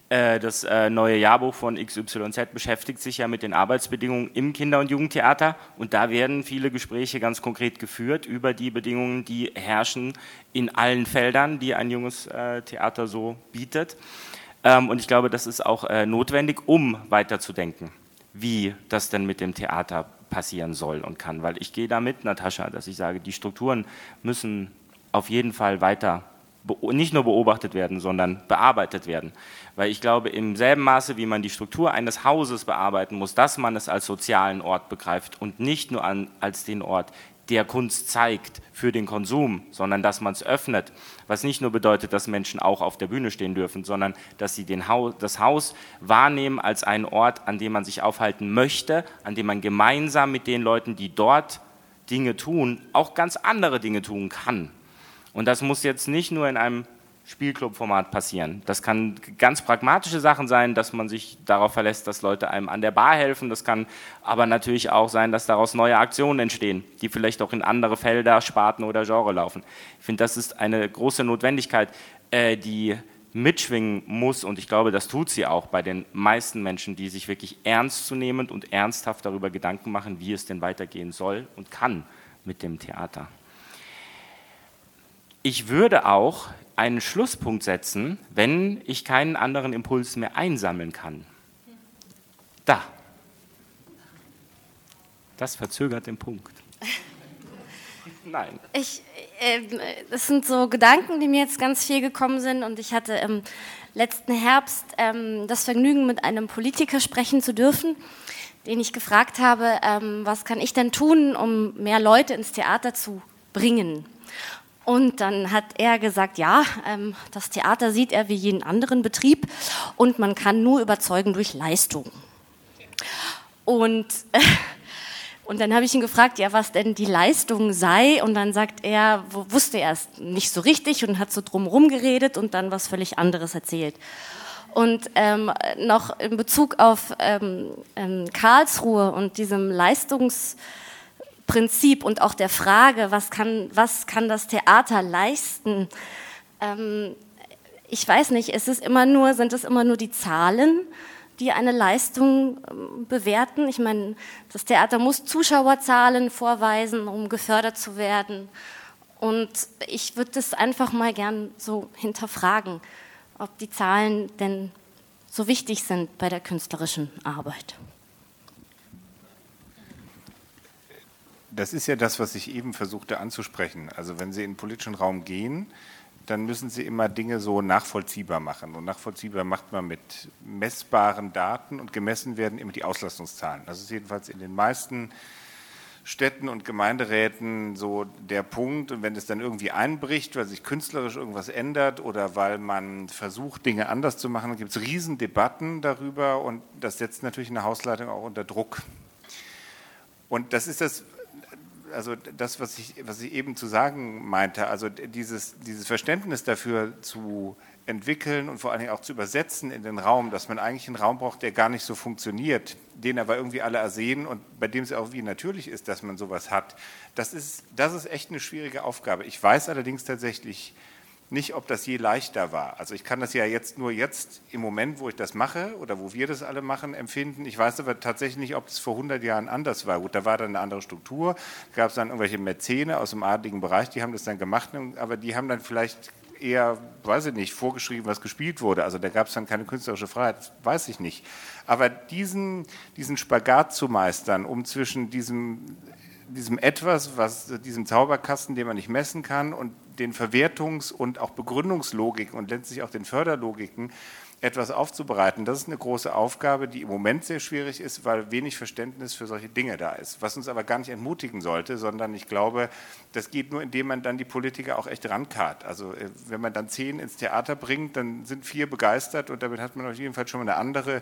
das äh, neue Jahrbuch von XYZ beschäftigt sich ja mit den Arbeitsbedingungen im Kinder- und Jugendtheater und da werden viele Gespräche ganz konkret geführt über die Bedingungen, die herrschen in allen Feldern, die ein junges äh, Theater so bietet. Ähm, und ich glaube, das ist auch notwendig, um weiterzudenken, wie das denn mit dem Theater passieren soll und kann. Weil ich gehe damit, Natascha, dass ich sage, die Strukturen müssen auf jeden Fall weiter nicht nur beobachtet werden, sondern bearbeitet werden. Weil ich glaube, im selben Maße, wie man die Struktur eines Hauses bearbeiten muss, dass man es als sozialen Ort begreift und nicht nur an, als den Ort, der Kunst zeigt für den Konsum, sondern dass man es öffnet. Was nicht nur bedeutet, dass Menschen auch auf der Bühne stehen dürfen, sondern dass sie Haus, das Haus wahrnehmen als einen Ort, an dem man sich aufhalten möchte, an dem man gemeinsam mit den Leuten, die dort Dinge tun, auch ganz andere Dinge tun kann. Und das muss jetzt nicht nur in einem Spielclub-Format passieren. Das kann ganz pragmatische Sachen sein, dass man sich darauf verlässt, dass Leute einem an der Bar helfen. Das kann aber natürlich auch sein, dass daraus neue Aktionen entstehen, die vielleicht auch in andere Felder, Sparten oder Genre laufen. Ich finde, das ist eine große Notwendigkeit, äh, die mitschwingen muss und ich glaube, das tut sie auch bei den meisten Menschen, die sich wirklich ernstzunehmend und ernsthaft darüber Gedanken machen, wie es denn weitergehen soll und kann mit dem Theater. Ich würde auch einen Schlusspunkt setzen, wenn ich keinen anderen Impuls mehr einsammeln kann. Da. Das verzögert den Punkt. Nein. Ich, äh, das sind so Gedanken, die mir jetzt ganz viel gekommen sind und ich hatte im letzten Herbst ähm, das Vergnügen, mit einem Politiker sprechen zu dürfen, den ich gefragt habe, ähm, was kann ich denn tun, um mehr Leute ins Theater zu bringen? Und dann hat er gesagt, ja, ähm, das Theater sieht er wie jeden anderen Betrieb und man kann nur überzeugen durch Leistung. Und, und dann habe ich ihn gefragt, ja, was denn die Leistung sei. Und dann sagt er, wusste er es nicht so richtig und hat so drumherum geredet und dann was völlig anderes erzählt. Und ähm, noch in Bezug auf ähm, ähm, Karlsruhe und diesem Leistungsprinzip und auch der Frage, was kann, was kann das Theater leisten? Ähm, ich weiß nicht, ist es immer nur, sind es immer nur die Zahlen? die eine Leistung ähm, bewerten. Ich meine, das Theater muss Zuschauerzahlen vorweisen, um gefördert zu werden. Und ich würde das einfach mal gern so hinterfragen, ob die Zahlen denn so wichtig sind bei der künstlerischen Arbeit. Das ist ja das, was ich eben versuchte anzusprechen. Also wenn Sie in den politischen Raum gehen, dann müssen Sie immer Dinge so nachvollziehbar machen. Und nachvollziehbar macht man mit messbaren Daten und gemessen werden immer die Auslastungszahlen. Das ist jedenfalls in den meisten Städten und Gemeinderäten so der Punkt. Und wenn es dann irgendwie einbricht, weil sich künstlerisch irgendwas ändert oder weil man versucht, Dinge anders zu machen, gibt es Riesendebatten darüber und das setzt natürlich eine Hausleitung auch unter Druck. Und das ist das, also das, was ich, was ich eben zu sagen meinte, also dieses, dieses Verständnis dafür zu entwickeln und vor allen Dingen auch zu übersetzen in den Raum, dass man eigentlich einen Raum braucht, der gar nicht so funktioniert, den aber irgendwie alle ersehen und bei dem es auch wie natürlich ist, dass man sowas hat. Das ist, das ist echt eine schwierige Aufgabe. Ich weiß allerdings tatsächlich, nicht, ob das je leichter war. Also ich kann das ja jetzt nur jetzt im Moment, wo ich das mache oder wo wir das alle machen, empfinden. Ich weiß aber tatsächlich nicht, ob es vor 100 Jahren anders war. Gut, da war dann eine andere Struktur, gab es dann irgendwelche Mäzene aus dem adligen Bereich, die haben das dann gemacht, aber die haben dann vielleicht eher, weiß ich nicht, vorgeschrieben, was gespielt wurde. Also da gab es dann keine künstlerische Freiheit, weiß ich nicht. Aber diesen, diesen Spagat zu meistern, um zwischen diesem diesem etwas, was diesem Zauberkasten, den man nicht messen kann, und den Verwertungs- und auch Begründungslogiken und letztlich auch den Förderlogiken etwas aufzubereiten. Das ist eine große Aufgabe, die im Moment sehr schwierig ist, weil wenig Verständnis für solche Dinge da ist. Was uns aber gar nicht entmutigen sollte, sondern ich glaube, das geht nur, indem man dann die Politiker auch echt rankarrt. Also äh, wenn man dann zehn ins Theater bringt, dann sind vier begeistert und damit hat man auf jeden Fall schon mal eine andere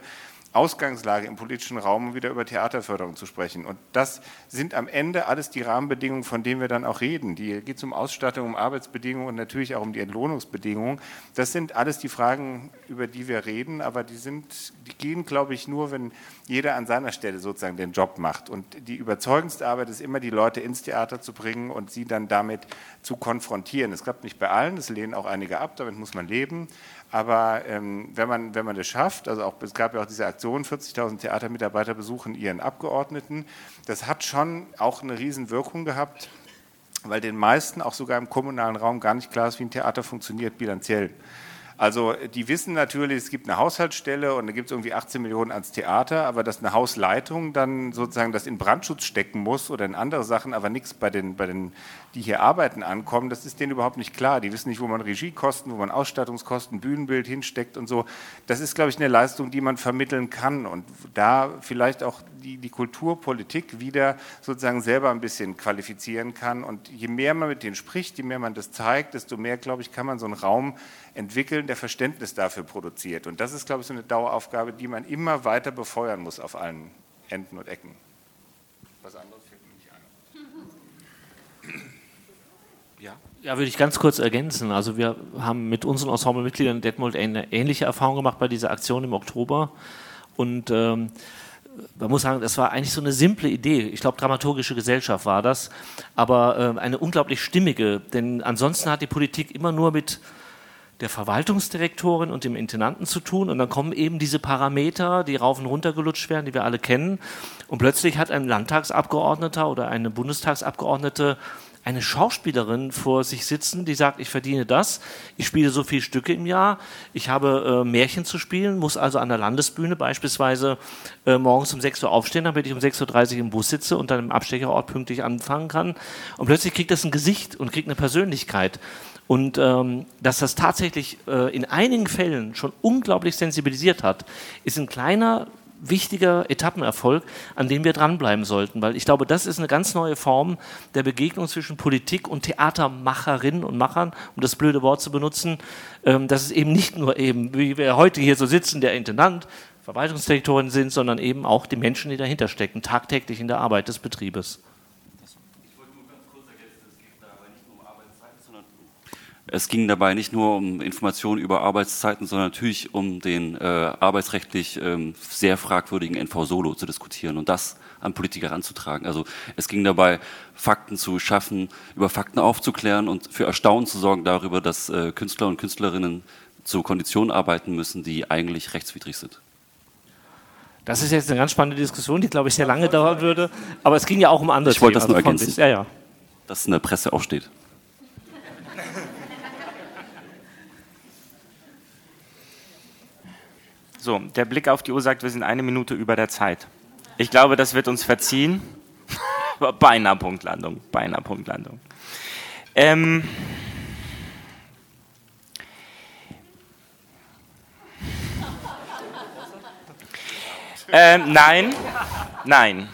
Ausgangslage im politischen Raum, um wieder über Theaterförderung zu sprechen. Und das sind am Ende alles die Rahmenbedingungen, von denen wir dann auch reden. Die geht es um Ausstattung, um Arbeitsbedingungen und natürlich auch um die Entlohnungsbedingungen. Das sind alles die Fragen, über die wir reden, aber die, sind, die gehen, glaube ich, nur, wenn jeder an seiner Stelle sozusagen den Job macht. Und die überzeugendste Arbeit ist immer, die Leute ins Theater zu bringen und sie dann damit zu konfrontieren. Es klappt nicht bei allen, es lehnen auch einige ab, damit muss man leben. Aber ähm, wenn, man, wenn man das schafft, also auch, es gab ja auch diese Aktion, 40.000 Theatermitarbeiter besuchen ihren Abgeordneten, das hat schon auch eine Riesenwirkung gehabt, weil den meisten auch sogar im kommunalen Raum gar nicht klar ist, wie ein Theater funktioniert bilanziell. Also die wissen natürlich, es gibt eine Haushaltsstelle und da gibt es irgendwie 18 Millionen ans Theater, aber dass eine Hausleitung dann sozusagen das in Brandschutz stecken muss oder in andere Sachen, aber nichts bei den, bei den, die hier arbeiten, ankommen, das ist denen überhaupt nicht klar. Die wissen nicht, wo man Regiekosten, wo man Ausstattungskosten, Bühnenbild hinsteckt und so. Das ist, glaube ich, eine Leistung, die man vermitteln kann und da vielleicht auch die, die Kulturpolitik wieder sozusagen selber ein bisschen qualifizieren kann. Und je mehr man mit denen spricht, je mehr man das zeigt, desto mehr, glaube ich, kann man so einen Raum entwickeln, der Verständnis dafür produziert. Und das ist, glaube ich, so eine Daueraufgabe, die man immer weiter befeuern muss auf allen Enden und Ecken. Was anderes fällt mir nicht ein. Ja. würde ich ganz kurz ergänzen. Also wir haben mit unseren Ensemblemitgliedern in Detmold eine ähnliche Erfahrung gemacht bei dieser Aktion im Oktober. Und ähm, man muss sagen, das war eigentlich so eine simple Idee. Ich glaube, dramaturgische Gesellschaft war das, aber äh, eine unglaublich stimmige. Denn ansonsten hat die Politik immer nur mit der Verwaltungsdirektorin und dem Intendanten zu tun. Und dann kommen eben diese Parameter, die rauf und runter gelutscht werden, die wir alle kennen. Und plötzlich hat ein Landtagsabgeordneter oder eine Bundestagsabgeordnete eine Schauspielerin vor sich sitzen, die sagt, ich verdiene das, ich spiele so viele Stücke im Jahr, ich habe äh, Märchen zu spielen, muss also an der Landesbühne beispielsweise äh, morgens um 6 Uhr aufstehen, damit ich um 6.30 Uhr im Bus sitze und dann im Abstecherort pünktlich anfangen kann. Und plötzlich kriegt das ein Gesicht und kriegt eine Persönlichkeit. Und ähm, dass das tatsächlich äh, in einigen Fällen schon unglaublich sensibilisiert hat, ist ein kleiner wichtiger Etappenerfolg, an dem wir dranbleiben sollten, weil ich glaube, das ist eine ganz neue Form der Begegnung zwischen Politik und Theatermacherinnen und Machern, um das blöde Wort zu benutzen, ähm, dass es eben nicht nur eben, wie wir heute hier so sitzen, der Intendant, Verwaltungsdirektorin sind, sondern eben auch die Menschen, die dahinter stecken, tagtäglich in der Arbeit des Betriebes. Es ging dabei nicht nur um Informationen über Arbeitszeiten, sondern natürlich um den äh, arbeitsrechtlich ähm, sehr fragwürdigen NV Solo zu diskutieren und das an Politiker ranzutragen. Also es ging dabei, Fakten zu schaffen, über Fakten aufzuklären und für Erstaunen zu sorgen darüber, dass äh, Künstler und Künstlerinnen zu Konditionen arbeiten müssen, die eigentlich rechtswidrig sind. Das ist jetzt eine ganz spannende Diskussion, die, glaube ich, sehr lange dauern würde. Aber es ging ja auch um andere Ich wollte das nur also ergänzen, bis- ja, ja. dass in der Presse auch steht. So, der Blick auf die Uhr sagt, wir sind eine Minute über der Zeit. Ich glaube, das wird uns verziehen. beinahe Punktlandung, beinahe Punktlandung. Ähm, ähm, nein, nein.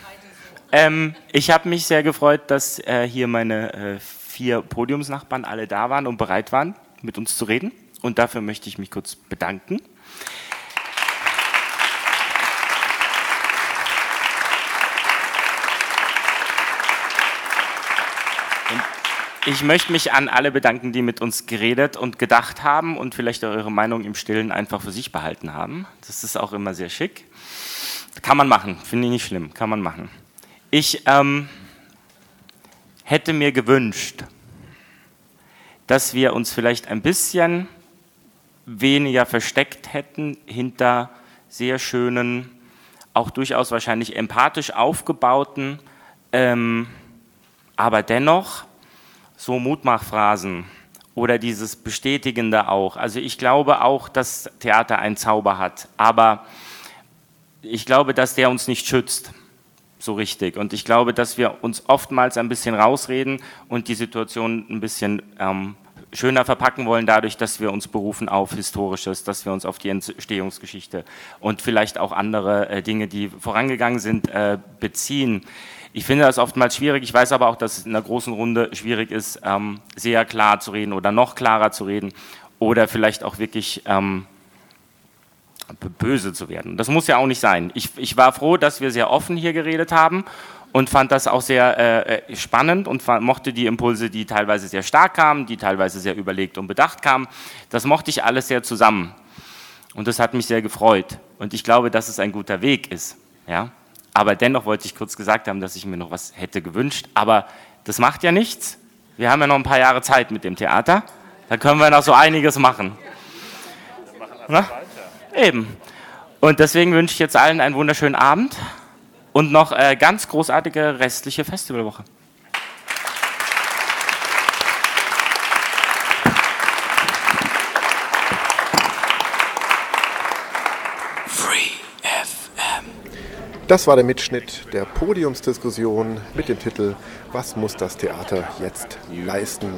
Ähm, ich habe mich sehr gefreut, dass äh, hier meine äh, vier Podiumsnachbarn alle da waren und bereit waren, mit uns zu reden. Und dafür möchte ich mich kurz bedanken. Ich möchte mich an alle bedanken, die mit uns geredet und gedacht haben und vielleicht auch ihre Meinung im Stillen einfach für sich behalten haben. Das ist auch immer sehr schick. Kann man machen, finde ich nicht schlimm, kann man machen. Ich ähm, hätte mir gewünscht, dass wir uns vielleicht ein bisschen weniger versteckt hätten hinter sehr schönen, auch durchaus wahrscheinlich empathisch aufgebauten, ähm, aber dennoch so Mutmachphrasen oder dieses Bestätigende auch. Also ich glaube auch, dass Theater einen Zauber hat, aber ich glaube, dass der uns nicht schützt, so richtig. Und ich glaube, dass wir uns oftmals ein bisschen rausreden und die Situation ein bisschen ähm, schöner verpacken wollen, dadurch, dass wir uns berufen auf Historisches, dass wir uns auf die Entstehungsgeschichte und vielleicht auch andere äh, Dinge, die vorangegangen sind, äh, beziehen. Ich finde das oftmals schwierig. Ich weiß aber auch, dass es in einer großen Runde schwierig ist, ähm, sehr klar zu reden oder noch klarer zu reden oder vielleicht auch wirklich ähm, böse zu werden. Das muss ja auch nicht sein. Ich, ich war froh, dass wir sehr offen hier geredet haben und fand das auch sehr äh, äh, spannend und mochte die Impulse, die teilweise sehr stark kamen, die teilweise sehr überlegt und bedacht kamen. Das mochte ich alles sehr zusammen. Und das hat mich sehr gefreut. Und ich glaube, dass es ein guter Weg ist. Ja? Aber dennoch wollte ich kurz gesagt haben, dass ich mir noch was hätte gewünscht. Aber das macht ja nichts. Wir haben ja noch ein paar Jahre Zeit mit dem Theater. Da können wir noch so einiges machen. Na? Eben. Und deswegen wünsche ich jetzt allen einen wunderschönen Abend und noch äh, ganz großartige restliche Festivalwoche. Free FM. Das war der Mitschnitt der Podiumsdiskussion mit dem Titel Was muss das Theater jetzt leisten?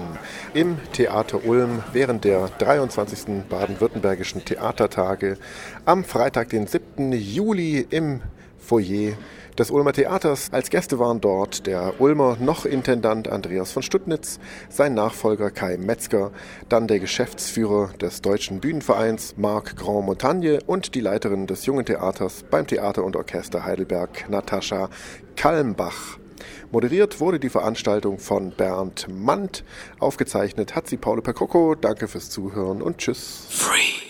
Im Theater Ulm während der 23. Baden-Württembergischen Theatertage am Freitag, den 7. Juli im Foyer des Ulmer Theaters. Als Gäste waren dort der Ulmer noch Intendant Andreas von Stuttnitz, sein Nachfolger Kai Metzger, dann der Geschäftsführer des Deutschen Bühnenvereins Marc Grand Montagne und die Leiterin des Jungen Theaters beim Theater und Orchester Heidelberg Natascha Kalmbach. Moderiert wurde die Veranstaltung von Bernd Mandt. Aufgezeichnet hat sie Paolo Percocco. Danke fürs Zuhören und tschüss. Free